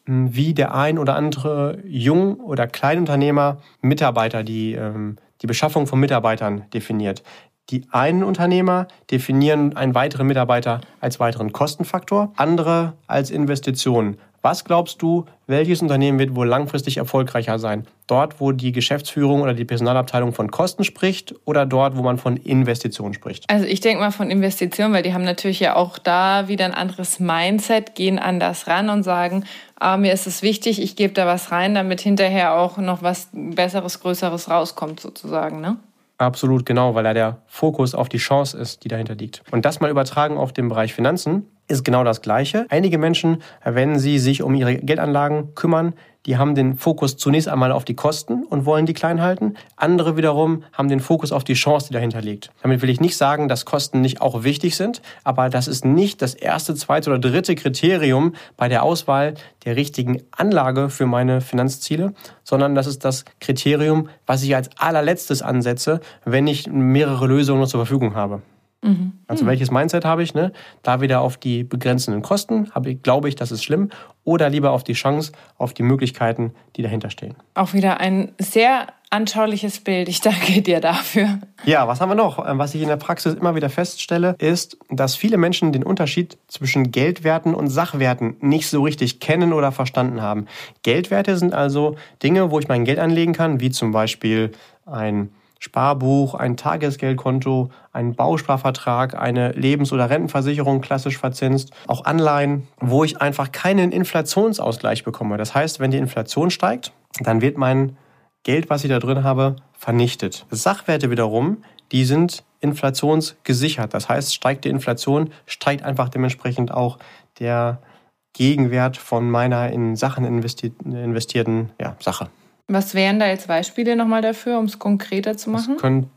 wie der ein oder andere Jung- oder Kleinunternehmer Mitarbeiter, die, ähm, die Beschaffung von Mitarbeitern definiert. Die einen Unternehmer definieren einen weiteren Mitarbeiter als weiteren Kostenfaktor, andere als Investition. Was glaubst du, welches Unternehmen wird wohl langfristig erfolgreicher sein? Dort, wo die Geschäftsführung oder die Personalabteilung von Kosten spricht oder dort, wo man von Investitionen spricht? Also ich denke mal von Investitionen, weil die haben natürlich ja auch da wieder ein anderes Mindset, gehen anders ran und sagen, ah, mir ist es wichtig, ich gebe da was rein, damit hinterher auch noch was Besseres, Größeres rauskommt sozusagen, ne? Absolut genau, weil da der Fokus auf die Chance ist, die dahinter liegt. Und das mal übertragen auf den Bereich Finanzen ist genau das Gleiche. Einige Menschen, wenn sie sich um ihre Geldanlagen kümmern, die haben den Fokus zunächst einmal auf die Kosten und wollen die klein halten. Andere wiederum haben den Fokus auf die Chance, die dahinter liegt. Damit will ich nicht sagen, dass Kosten nicht auch wichtig sind, aber das ist nicht das erste, zweite oder dritte Kriterium bei der Auswahl der richtigen Anlage für meine Finanzziele, sondern das ist das Kriterium, was ich als allerletztes ansetze, wenn ich mehrere Lösungen zur Verfügung habe. Mhm. Also welches Mindset habe ich? Ne? Da wieder auf die begrenzenden Kosten, habe ich, glaube ich, das ist schlimm. Oder lieber auf die Chance, auf die Möglichkeiten, die dahinter stehen. Auch wieder ein sehr anschauliches Bild. Ich danke dir dafür. Ja, was haben wir noch? Ähm, was ich in der Praxis immer wieder feststelle, ist, dass viele Menschen den Unterschied zwischen Geldwerten und Sachwerten nicht so richtig kennen oder verstanden haben. Geldwerte sind also Dinge, wo ich mein Geld anlegen kann, wie zum Beispiel ein Sparbuch, ein Tagesgeldkonto, ein Bausparvertrag, eine Lebens- oder Rentenversicherung klassisch verzinst, auch Anleihen, wo ich einfach keinen Inflationsausgleich bekomme. Das heißt, wenn die Inflation steigt, dann wird mein Geld, was ich da drin habe, vernichtet. Sachwerte wiederum, die sind inflationsgesichert. Das heißt, steigt die Inflation, steigt einfach dementsprechend auch der Gegenwert von meiner in Sachen investierten ja, Sache. Was wären da jetzt Beispiele nochmal dafür, um es konkreter zu machen? Das können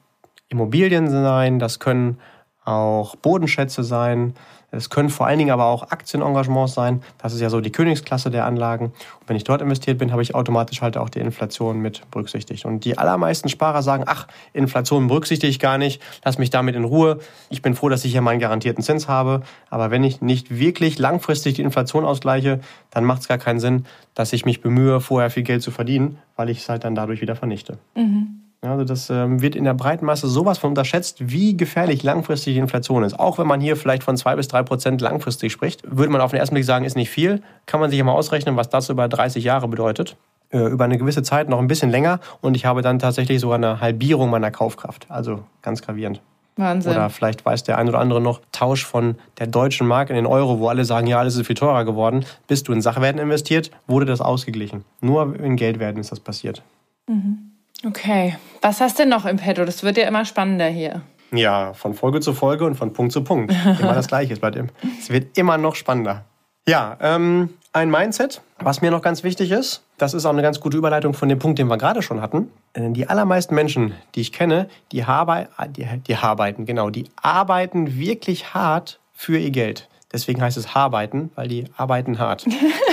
Immobilien sein, das können auch Bodenschätze sein, es können vor allen Dingen aber auch Aktienengagements sein. Das ist ja so die Königsklasse der Anlagen. Und wenn ich dort investiert bin, habe ich automatisch halt auch die Inflation mit berücksichtigt. Und die allermeisten Sparer sagen, ach, Inflation berücksichtige ich gar nicht, lass mich damit in Ruhe. Ich bin froh, dass ich hier meinen garantierten Zins habe. Aber wenn ich nicht wirklich langfristig die Inflation ausgleiche, dann macht es gar keinen Sinn, dass ich mich bemühe, vorher viel Geld zu verdienen, weil ich es halt dann dadurch wieder vernichte. Mhm. Also das ähm, wird in der breiten Masse sowas von unterschätzt, wie gefährlich langfristig die Inflation ist. Auch wenn man hier vielleicht von zwei bis drei Prozent langfristig spricht, würde man auf den ersten Blick sagen, ist nicht viel. Kann man sich immer ausrechnen, was das über 30 Jahre bedeutet. Äh, über eine gewisse Zeit noch ein bisschen länger und ich habe dann tatsächlich sogar eine Halbierung meiner Kaufkraft. Also ganz gravierend. Wahnsinn. Oder vielleicht weiß der ein oder andere noch, Tausch von der deutschen Mark in den Euro, wo alle sagen, ja, alles ist viel teurer geworden. Bist du in Sachwerten investiert, wurde das ausgeglichen. Nur in Geldwerten ist das passiert. Mhm. Okay. Was hast du denn noch im Petto? Das wird ja immer spannender hier. Ja, von Folge zu Folge und von Punkt zu Punkt. Immer das Gleiche. Es wird immer noch spannender. Ja, ähm, ein Mindset, was mir noch ganz wichtig ist, das ist auch eine ganz gute Überleitung von dem Punkt, den wir gerade schon hatten. Die allermeisten Menschen, die ich kenne, die, habe, die, die arbeiten, genau, die arbeiten wirklich hart für ihr Geld. Deswegen heißt es arbeiten, weil die arbeiten hart.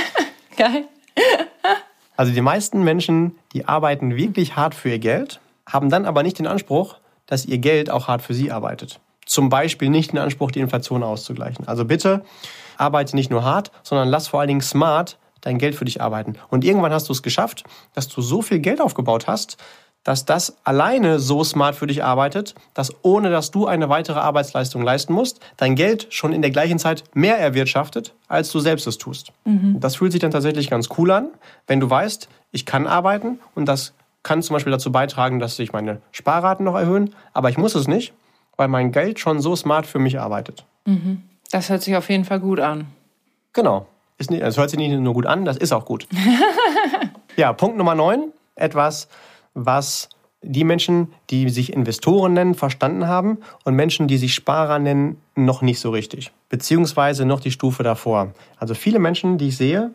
[LAUGHS] Geil. Also die meisten Menschen, die arbeiten wirklich hart für ihr Geld, haben dann aber nicht den Anspruch, dass ihr Geld auch hart für sie arbeitet. Zum Beispiel nicht in Anspruch, die Inflation auszugleichen. Also bitte arbeite nicht nur hart, sondern lass vor allen Dingen smart dein Geld für dich arbeiten. Und irgendwann hast du es geschafft, dass du so viel Geld aufgebaut hast, dass das alleine so smart für dich arbeitet, dass ohne dass du eine weitere Arbeitsleistung leisten musst, dein Geld schon in der gleichen Zeit mehr erwirtschaftet, als du selbst es tust. Mhm. Das fühlt sich dann tatsächlich ganz cool an, wenn du weißt, ich kann arbeiten und das kann zum Beispiel dazu beitragen, dass sich meine Sparraten noch erhöhen, aber ich muss es nicht, weil mein Geld schon so smart für mich arbeitet. Mhm. Das hört sich auf jeden Fall gut an. Genau. Es hört sich nicht nur gut an, das ist auch gut. [LAUGHS] ja, Punkt Nummer 9. Etwas, was die Menschen, die sich Investoren nennen, verstanden haben und Menschen, die sich Sparer nennen, noch nicht so richtig. Beziehungsweise noch die Stufe davor. Also viele Menschen, die ich sehe,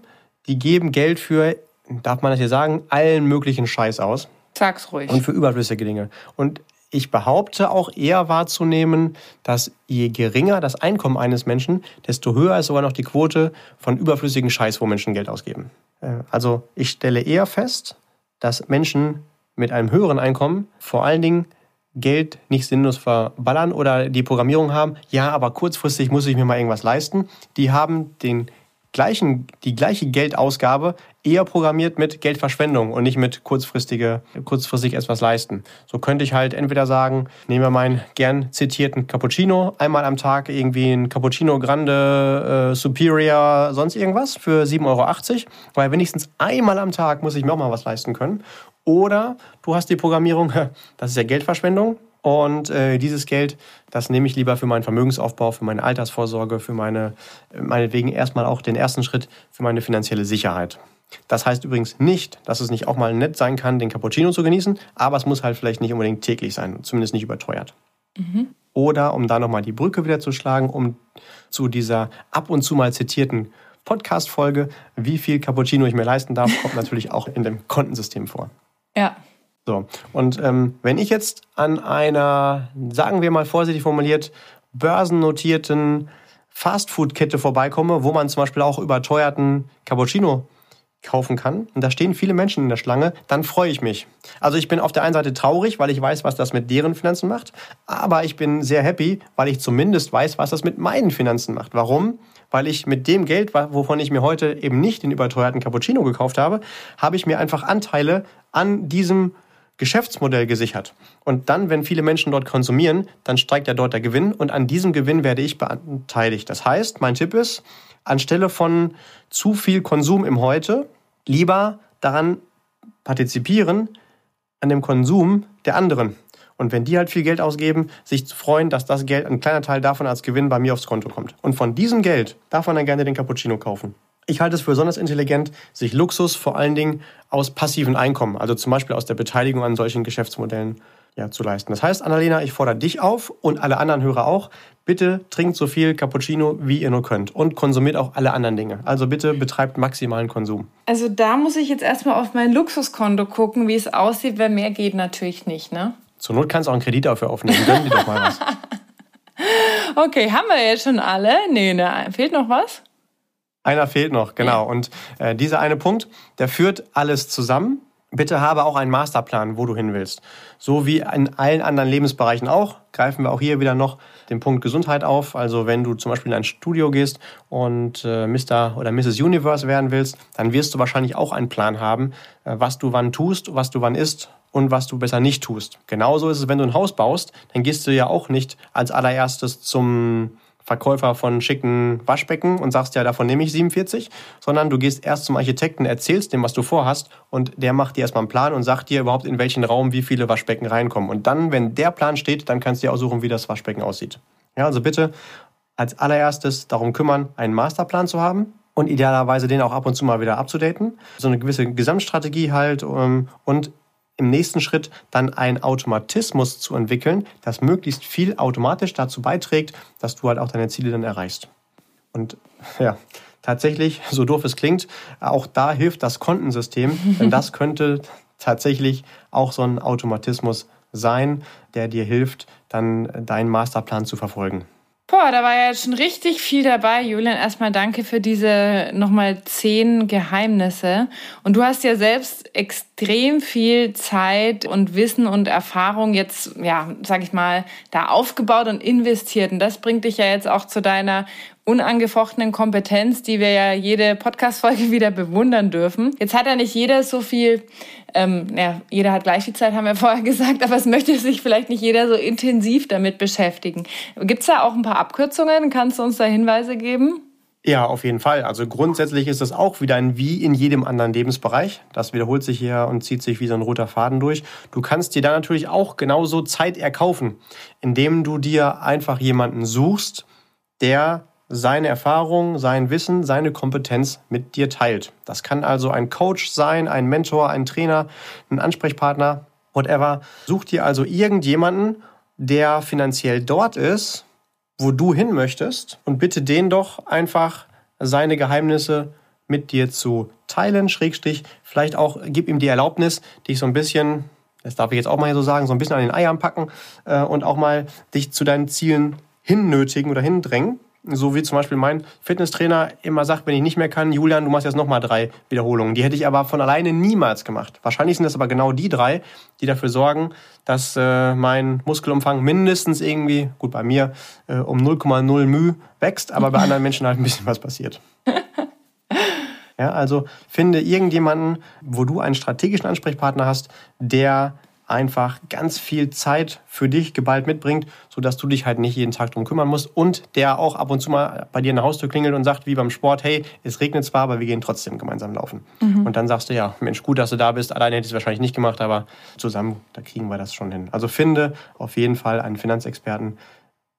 die geben Geld für, darf man das hier sagen, allen möglichen Scheiß aus. Sag's ruhig. Und für überflüssige Dinge. Und ich behaupte auch eher wahrzunehmen, dass je geringer das Einkommen eines Menschen, desto höher ist sogar noch die Quote von überflüssigen Scheiß, wo Menschen Geld ausgeben. Äh, also ich stelle eher fest, dass Menschen mit einem höheren Einkommen vor allen Dingen Geld nicht sinnlos verballern oder die Programmierung haben, ja, aber kurzfristig muss ich mir mal irgendwas leisten. Die haben den gleichen, die gleiche Geldausgabe eher programmiert mit Geldverschwendung und nicht mit kurzfristige, kurzfristig etwas leisten. So könnte ich halt entweder sagen, nehmen wir meinen gern zitierten Cappuccino, einmal am Tag irgendwie ein Cappuccino Grande, äh, Superior, sonst irgendwas für 7,80 Euro, weil wenigstens einmal am Tag muss ich mir auch mal was leisten können. Oder du hast die Programmierung, [LAUGHS] das ist ja Geldverschwendung, und äh, dieses Geld, das nehme ich lieber für meinen Vermögensaufbau, für meine Altersvorsorge, für meine, meinetwegen erstmal auch den ersten Schritt für meine finanzielle Sicherheit. Das heißt übrigens nicht, dass es nicht auch mal nett sein kann, den Cappuccino zu genießen, aber es muss halt vielleicht nicht unbedingt täglich sein, zumindest nicht überteuert. Mhm. Oder um da nochmal die Brücke wieder zu schlagen, um zu dieser ab und zu mal zitierten Podcast-Folge, wie viel Cappuccino ich mir leisten darf, kommt natürlich auch in dem Kontensystem vor. Ja. So, und ähm, wenn ich jetzt an einer, sagen wir mal vorsichtig formuliert, börsennotierten Fastfood-Kette vorbeikomme, wo man zum Beispiel auch überteuerten Cappuccino kaufen kann, und da stehen viele Menschen in der Schlange, dann freue ich mich. Also ich bin auf der einen Seite traurig, weil ich weiß, was das mit deren Finanzen macht, aber ich bin sehr happy, weil ich zumindest weiß, was das mit meinen Finanzen macht. Warum? Weil ich mit dem Geld, wovon ich mir heute eben nicht den überteuerten Cappuccino gekauft habe, habe ich mir einfach Anteile an diesem Geschäftsmodell gesichert. Und dann, wenn viele Menschen dort konsumieren, dann steigt ja dort der Gewinn und an diesem Gewinn werde ich beteiligt. Das heißt, mein Tipp ist, anstelle von zu viel Konsum im Heute, lieber daran partizipieren, an dem Konsum der anderen. Und wenn die halt viel Geld ausgeben, sich zu freuen, dass das Geld, ein kleiner Teil davon als Gewinn bei mir aufs Konto kommt. Und von diesem Geld darf man dann gerne den Cappuccino kaufen. Ich halte es für besonders intelligent, sich Luxus vor allen Dingen aus passiven Einkommen, also zum Beispiel aus der Beteiligung an solchen Geschäftsmodellen, ja, zu leisten. Das heißt, Annalena, ich fordere dich auf und alle anderen Hörer auch, bitte trinkt so viel Cappuccino, wie ihr nur könnt und konsumiert auch alle anderen Dinge. Also bitte betreibt maximalen Konsum. Also da muss ich jetzt erstmal auf mein Luxuskonto gucken, wie es aussieht, weil mehr geht natürlich nicht, ne? Zur Not kannst du auch einen Kredit dafür aufnehmen. Gönn dir doch mal was. [LAUGHS] okay, haben wir jetzt schon alle? Nee, ne, fehlt noch was? Einer fehlt noch, genau. Ja. Und äh, dieser eine Punkt, der führt alles zusammen. Bitte habe auch einen Masterplan, wo du hin willst. So wie in allen anderen Lebensbereichen auch, greifen wir auch hier wieder noch den Punkt Gesundheit auf. Also wenn du zum Beispiel in ein Studio gehst und äh, Mr. oder Mrs. Universe werden willst, dann wirst du wahrscheinlich auch einen Plan haben, äh, was du wann tust, was du wann isst und was du besser nicht tust. Genauso ist es, wenn du ein Haus baust, dann gehst du ja auch nicht als allererstes zum Verkäufer von schicken Waschbecken und sagst, ja, davon nehme ich 47, sondern du gehst erst zum Architekten, erzählst dem, was du vorhast und der macht dir erstmal einen Plan und sagt dir überhaupt, in welchen Raum wie viele Waschbecken reinkommen. Und dann, wenn der Plan steht, dann kannst du dir aussuchen, wie das Waschbecken aussieht. Ja, also bitte als allererstes darum kümmern, einen Masterplan zu haben und idealerweise den auch ab und zu mal wieder abzudaten. So eine gewisse Gesamtstrategie halt ähm, und im nächsten Schritt dann einen Automatismus zu entwickeln, das möglichst viel automatisch dazu beiträgt, dass du halt auch deine Ziele dann erreichst. Und [LAUGHS] ja, tatsächlich, so doof es klingt, auch da hilft das Kontensystem, denn [LAUGHS] das könnte tatsächlich auch so ein Automatismus sein, der dir hilft, dann deinen Masterplan zu verfolgen. Boah, da war ja jetzt schon richtig viel dabei, Julian. Erstmal danke für diese nochmal zehn Geheimnisse. Und du hast ja selbst extrem viel Zeit und Wissen und Erfahrung jetzt, ja, sag ich mal, da aufgebaut und investiert. Und das bringt dich ja jetzt auch zu deiner unangefochtenen Kompetenz, die wir ja jede Podcast-Folge [LAUGHS] wieder bewundern dürfen. Jetzt hat ja nicht jeder so viel, ähm, ja, jeder hat gleich viel Zeit, haben wir [LAUGHS] vorher gesagt, aber es möchte sich vielleicht nicht jeder so intensiv damit beschäftigen. Gibt es da auch ein paar Abkürzungen? Kannst du uns da Hinweise geben? Ja, auf jeden Fall. Also grundsätzlich ist es auch wieder ein Wie in jedem anderen Lebensbereich. Das wiederholt sich hier und zieht sich wie so ein roter Faden durch. Du kannst dir da natürlich auch genauso Zeit erkaufen, indem du dir einfach jemanden suchst, der seine Erfahrung, sein Wissen, seine Kompetenz mit dir teilt. Das kann also ein Coach sein, ein Mentor, ein Trainer, ein Ansprechpartner, whatever. Such dir also irgendjemanden, der finanziell dort ist, wo du hin möchtest und bitte den doch einfach seine Geheimnisse mit dir zu teilen, Schrägstrich, vielleicht auch gib ihm die Erlaubnis, dich so ein bisschen, das darf ich jetzt auch mal so sagen, so ein bisschen an den Eiern packen äh, und auch mal dich zu deinen Zielen hinnötigen oder hindrängen. So wie zum Beispiel mein Fitnesstrainer immer sagt, wenn ich nicht mehr kann, Julian, du machst jetzt nochmal drei Wiederholungen. Die hätte ich aber von alleine niemals gemacht. Wahrscheinlich sind das aber genau die drei, die dafür sorgen, dass äh, mein Muskelumfang mindestens irgendwie, gut bei mir, äh, um 0,0 μ wächst, aber bei anderen Menschen halt ein bisschen was passiert. [LAUGHS] Ja, also finde irgendjemanden, wo du einen strategischen Ansprechpartner hast, der einfach ganz viel Zeit für dich geballt mitbringt, sodass du dich halt nicht jeden Tag drum kümmern musst und der auch ab und zu mal bei dir in der Haustür klingelt und sagt, wie beim Sport, hey, es regnet zwar, aber wir gehen trotzdem gemeinsam laufen. Mhm. Und dann sagst du, ja, Mensch, gut, dass du da bist. Alleine hätte ich es wahrscheinlich nicht gemacht, aber zusammen, da kriegen wir das schon hin. Also finde auf jeden Fall einen Finanzexperten,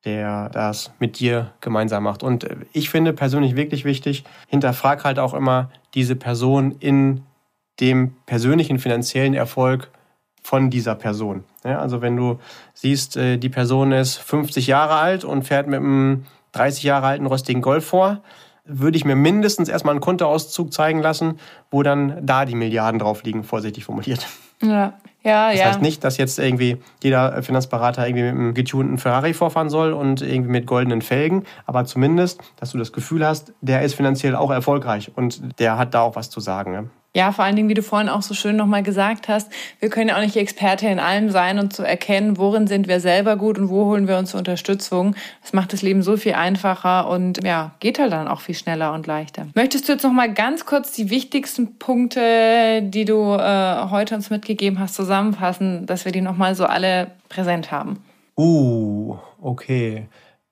der das mit dir gemeinsam macht. Und äh, ich finde persönlich wirklich wichtig, hinterfrag halt auch immer diese Person in dem persönlichen finanziellen Erfolg von dieser Person. Ja, also wenn du siehst, äh, die Person ist 50 Jahre alt und fährt mit einem 30 Jahre alten rostigen Golf vor, würde ich mir mindestens erstmal einen Kontoauszug zeigen lassen, wo dann da die Milliarden drauf liegen, vorsichtig formuliert. Ja, ja, das ja. heißt nicht, dass jetzt irgendwie jeder Finanzberater irgendwie mit einem getunten Ferrari vorfahren soll und irgendwie mit goldenen Felgen, aber zumindest, dass du das Gefühl hast, der ist finanziell auch erfolgreich und der hat da auch was zu sagen. Ne? Ja, vor allen Dingen, wie du vorhin auch so schön nochmal gesagt hast, wir können ja auch nicht Experte in allem sein und zu erkennen, worin sind wir selber gut und wo holen wir uns Unterstützung. Das macht das Leben so viel einfacher und ja, geht halt dann auch viel schneller und leichter. Möchtest du jetzt nochmal ganz kurz die wichtigsten Punkte, die du äh, heute uns mitgegeben hast, zusammenfassen, dass wir die nochmal so alle präsent haben? Uh, okay.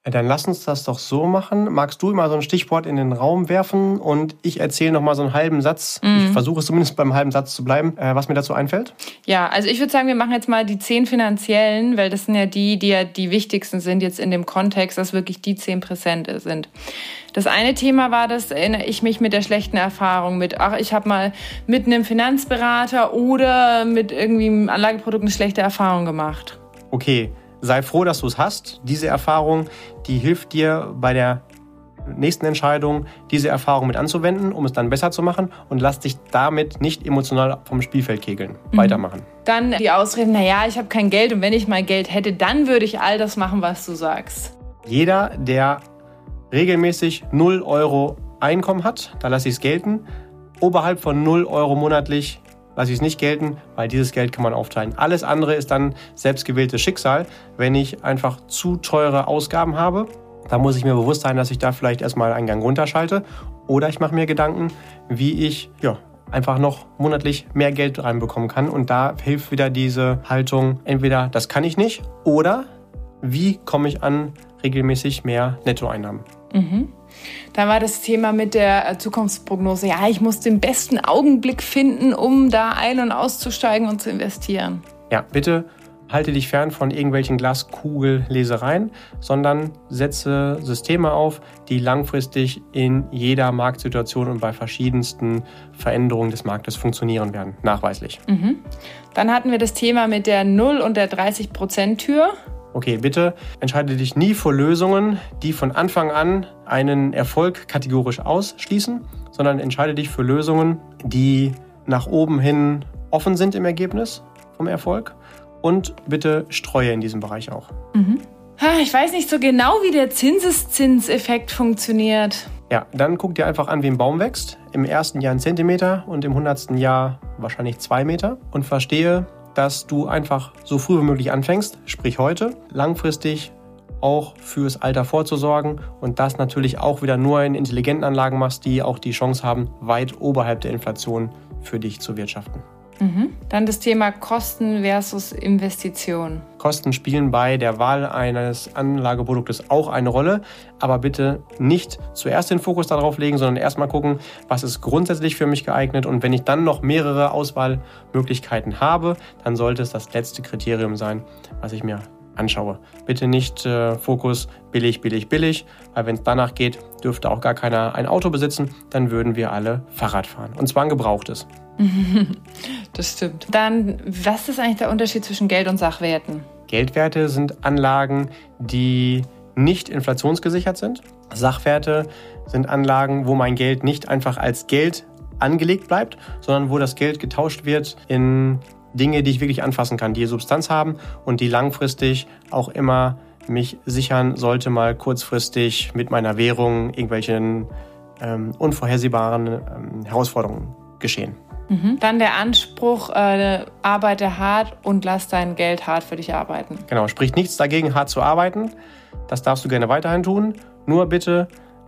Dann lass uns das doch so machen. Magst du immer so ein Stichwort in den Raum werfen und ich erzähle noch mal so einen halben Satz. Mhm. Ich versuche es zumindest beim halben Satz zu bleiben, äh, was mir dazu einfällt. Ja, also ich würde sagen, wir machen jetzt mal die zehn finanziellen, weil das sind ja die, die ja die wichtigsten sind jetzt in dem Kontext, dass wirklich die zehn Prozent sind. Das eine Thema war, das erinnere ich mich mit der schlechten Erfahrung mit, ach, ich habe mal mit einem Finanzberater oder mit irgendwie einem Anlageprodukt eine schlechte Erfahrung gemacht. Okay, sei froh, dass du es hast. Diese Erfahrung, die hilft dir bei der nächsten Entscheidung, diese Erfahrung mit anzuwenden, um es dann besser zu machen und lass dich damit nicht emotional vom Spielfeld kegeln. Mhm. Weitermachen. Dann die Ausreden, naja, ich habe kein Geld und wenn ich mal Geld hätte, dann würde ich all das machen, was du sagst. Jeder, der regelmäßig 0 Euro Einkommen hat, da lasse ich es gelten. Oberhalb von 0 Euro monatlich lasse ich es nicht gelten, weil dieses Geld kann man aufteilen. Alles andere ist dann selbstgewähltes Schicksal. Wenn ich einfach zu teure Ausgaben habe, dann muss ich mir bewusst sein, dass ich da vielleicht erstmal einen Gang runterschalte. Oder ich mache mir Gedanken, wie ich ja, einfach noch monatlich mehr Geld reinbekommen kann. Und da hilft wieder diese Haltung, entweder das kann ich nicht oder wie komme ich an regelmäßig mehr Nettoeinnahmen. Mhm. Dann war das Thema mit der äh, Zukunftsprognose. Ja, ich muss den besten Augenblick finden, um da ein- und auszusteigen und zu investieren. Ja, bitte halte dich fern von irgendwelchen Glaskugellesereien, sondern setze Systeme auf, die langfristig in jeder Marktsituation und bei verschiedensten Veränderungen des Marktes funktionieren werden, nachweislich. Mhm. Dann hatten wir das Thema mit der 0 und der 30-Prozent-Tür. Okay, bitte entscheide dich nie für Lösungen, die von Anfang an einen Erfolg kategorisch ausschließen, sondern entscheide dich für Lösungen, die nach oben hin offen sind im Ergebnis vom Erfolg. Und bitte streue in diesem Bereich auch. Mhm. Ich weiß nicht so genau, wie der Zinseszinseffekt funktioniert. Ja, dann guck dir einfach an, wie ein Baum wächst. Im ersten Jahr ein Zentimeter und im hundertsten Jahr wahrscheinlich zwei Meter. Und verstehe, dass du einfach so früh wie möglich anfängst, sprich heute, langfristig auch fürs Alter vorzusorgen und das natürlich auch wieder nur in intelligenten Anlagen machst, die auch die Chance haben, weit oberhalb der Inflation für dich zu wirtschaften. Mhm. Dann das Thema Kosten versus Investition. Kosten spielen bei der Wahl eines Anlageproduktes auch eine Rolle, aber bitte nicht zuerst den Fokus darauf legen, sondern erstmal gucken, was ist grundsätzlich für mich geeignet und wenn ich dann noch mehrere Auswahlmöglichkeiten habe, dann sollte es das letzte Kriterium sein, was ich mir anschaue. Bitte nicht äh, Fokus billig, billig, billig, weil wenn es danach geht, dürfte auch gar keiner ein Auto besitzen, dann würden wir alle Fahrrad fahren. Und zwar ein gebrauchtes. [LAUGHS] das stimmt. Dann, was ist eigentlich der Unterschied zwischen Geld und Sachwerten? Geldwerte sind Anlagen, die nicht inflationsgesichert sind. Sachwerte sind Anlagen, wo mein Geld nicht einfach als Geld angelegt bleibt, sondern wo das Geld getauscht wird in Dinge, die ich wirklich anfassen kann, die Substanz haben und die langfristig auch immer mich sichern sollte, mal kurzfristig mit meiner Währung irgendwelchen ähm, unvorhersehbaren ähm, Herausforderungen geschehen. Mhm. Dann der Anspruch, äh, arbeite hart und lass dein Geld hart für dich arbeiten. Genau, spricht nichts dagegen, hart zu arbeiten. Das darfst du gerne weiterhin tun. Nur bitte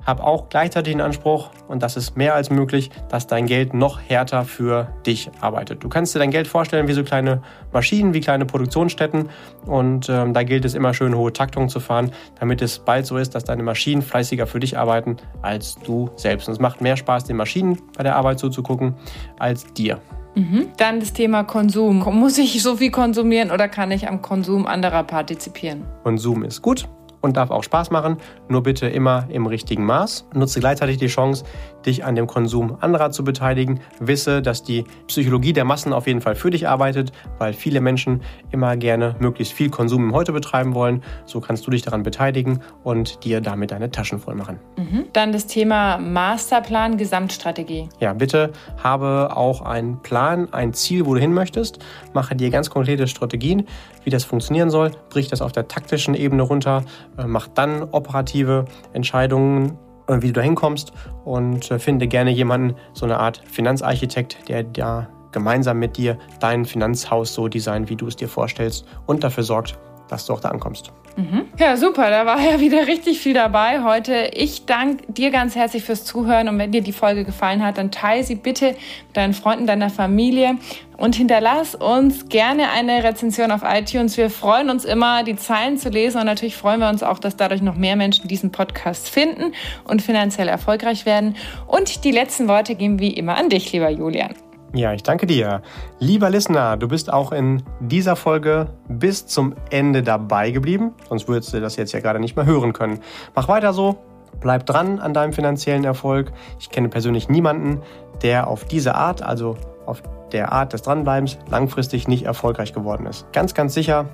hab auch gleichzeitig den Anspruch, und das ist mehr als möglich, dass dein Geld noch härter für dich arbeitet. Du kannst dir dein Geld vorstellen wie so kleine Maschinen, wie kleine Produktionsstätten. Und ähm, da gilt es immer schön hohe Taktungen zu fahren, damit es bald so ist, dass deine Maschinen fleißiger für dich arbeiten als du selbst. Und es macht mehr Spaß, den Maschinen bei der Arbeit zuzugucken, als dir. Mhm. Dann das Thema Konsum. Muss ich so viel konsumieren oder kann ich am Konsum anderer partizipieren? Konsum ist gut und darf auch Spaß machen, nur bitte immer im richtigen Maß. Nutze gleichzeitig die Chance, dich an dem Konsum anderer zu beteiligen. Wisse, dass die Psychologie der Massen auf jeden Fall für dich arbeitet, weil viele Menschen immer gerne möglichst viel Konsum im Heute betreiben wollen. So kannst du dich daran beteiligen und dir damit deine Taschen voll machen. Mhm. Dann das Thema Masterplan, Gesamtstrategie. Ja, bitte habe auch einen Plan, ein Ziel, wo du hin möchtest. Mache dir ganz konkrete Strategien, wie das funktionieren soll. Brich das auf der taktischen Ebene runter. Äh, mach dann operative Entscheidungen wie du da hinkommst und äh, finde gerne jemanden, so eine Art Finanzarchitekt, der da gemeinsam mit dir dein Finanzhaus so designt, wie du es dir vorstellst und dafür sorgt, dass du auch da ankommst. Mhm. Ja, super, da war ja wieder richtig viel dabei heute. Ich danke dir ganz herzlich fürs Zuhören und wenn dir die Folge gefallen hat, dann teile sie bitte mit deinen Freunden, deiner Familie und hinterlass uns gerne eine Rezension auf iTunes. Wir freuen uns immer, die Zeilen zu lesen und natürlich freuen wir uns auch, dass dadurch noch mehr Menschen diesen Podcast finden und finanziell erfolgreich werden. Und die letzten Worte geben wie immer an dich, lieber Julian. Ja, ich danke dir. Lieber Listener, du bist auch in dieser Folge bis zum Ende dabei geblieben, sonst würdest du das jetzt ja gerade nicht mehr hören können. Mach weiter so, bleib dran an deinem finanziellen Erfolg. Ich kenne persönlich niemanden, der auf diese Art, also auf der Art des Dranbleibens, langfristig nicht erfolgreich geworden ist. Ganz, ganz sicher,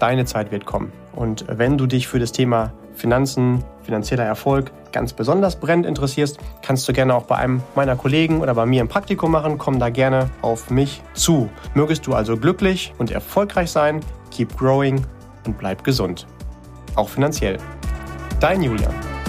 deine Zeit wird kommen. Und wenn du dich für das Thema Finanzen, finanzieller Erfolg ganz besonders brennend interessierst, kannst du gerne auch bei einem meiner Kollegen oder bei mir ein Praktikum machen. Komm da gerne auf mich zu. Mögest du also glücklich und erfolgreich sein, keep growing und bleib gesund. Auch finanziell. Dein Julian.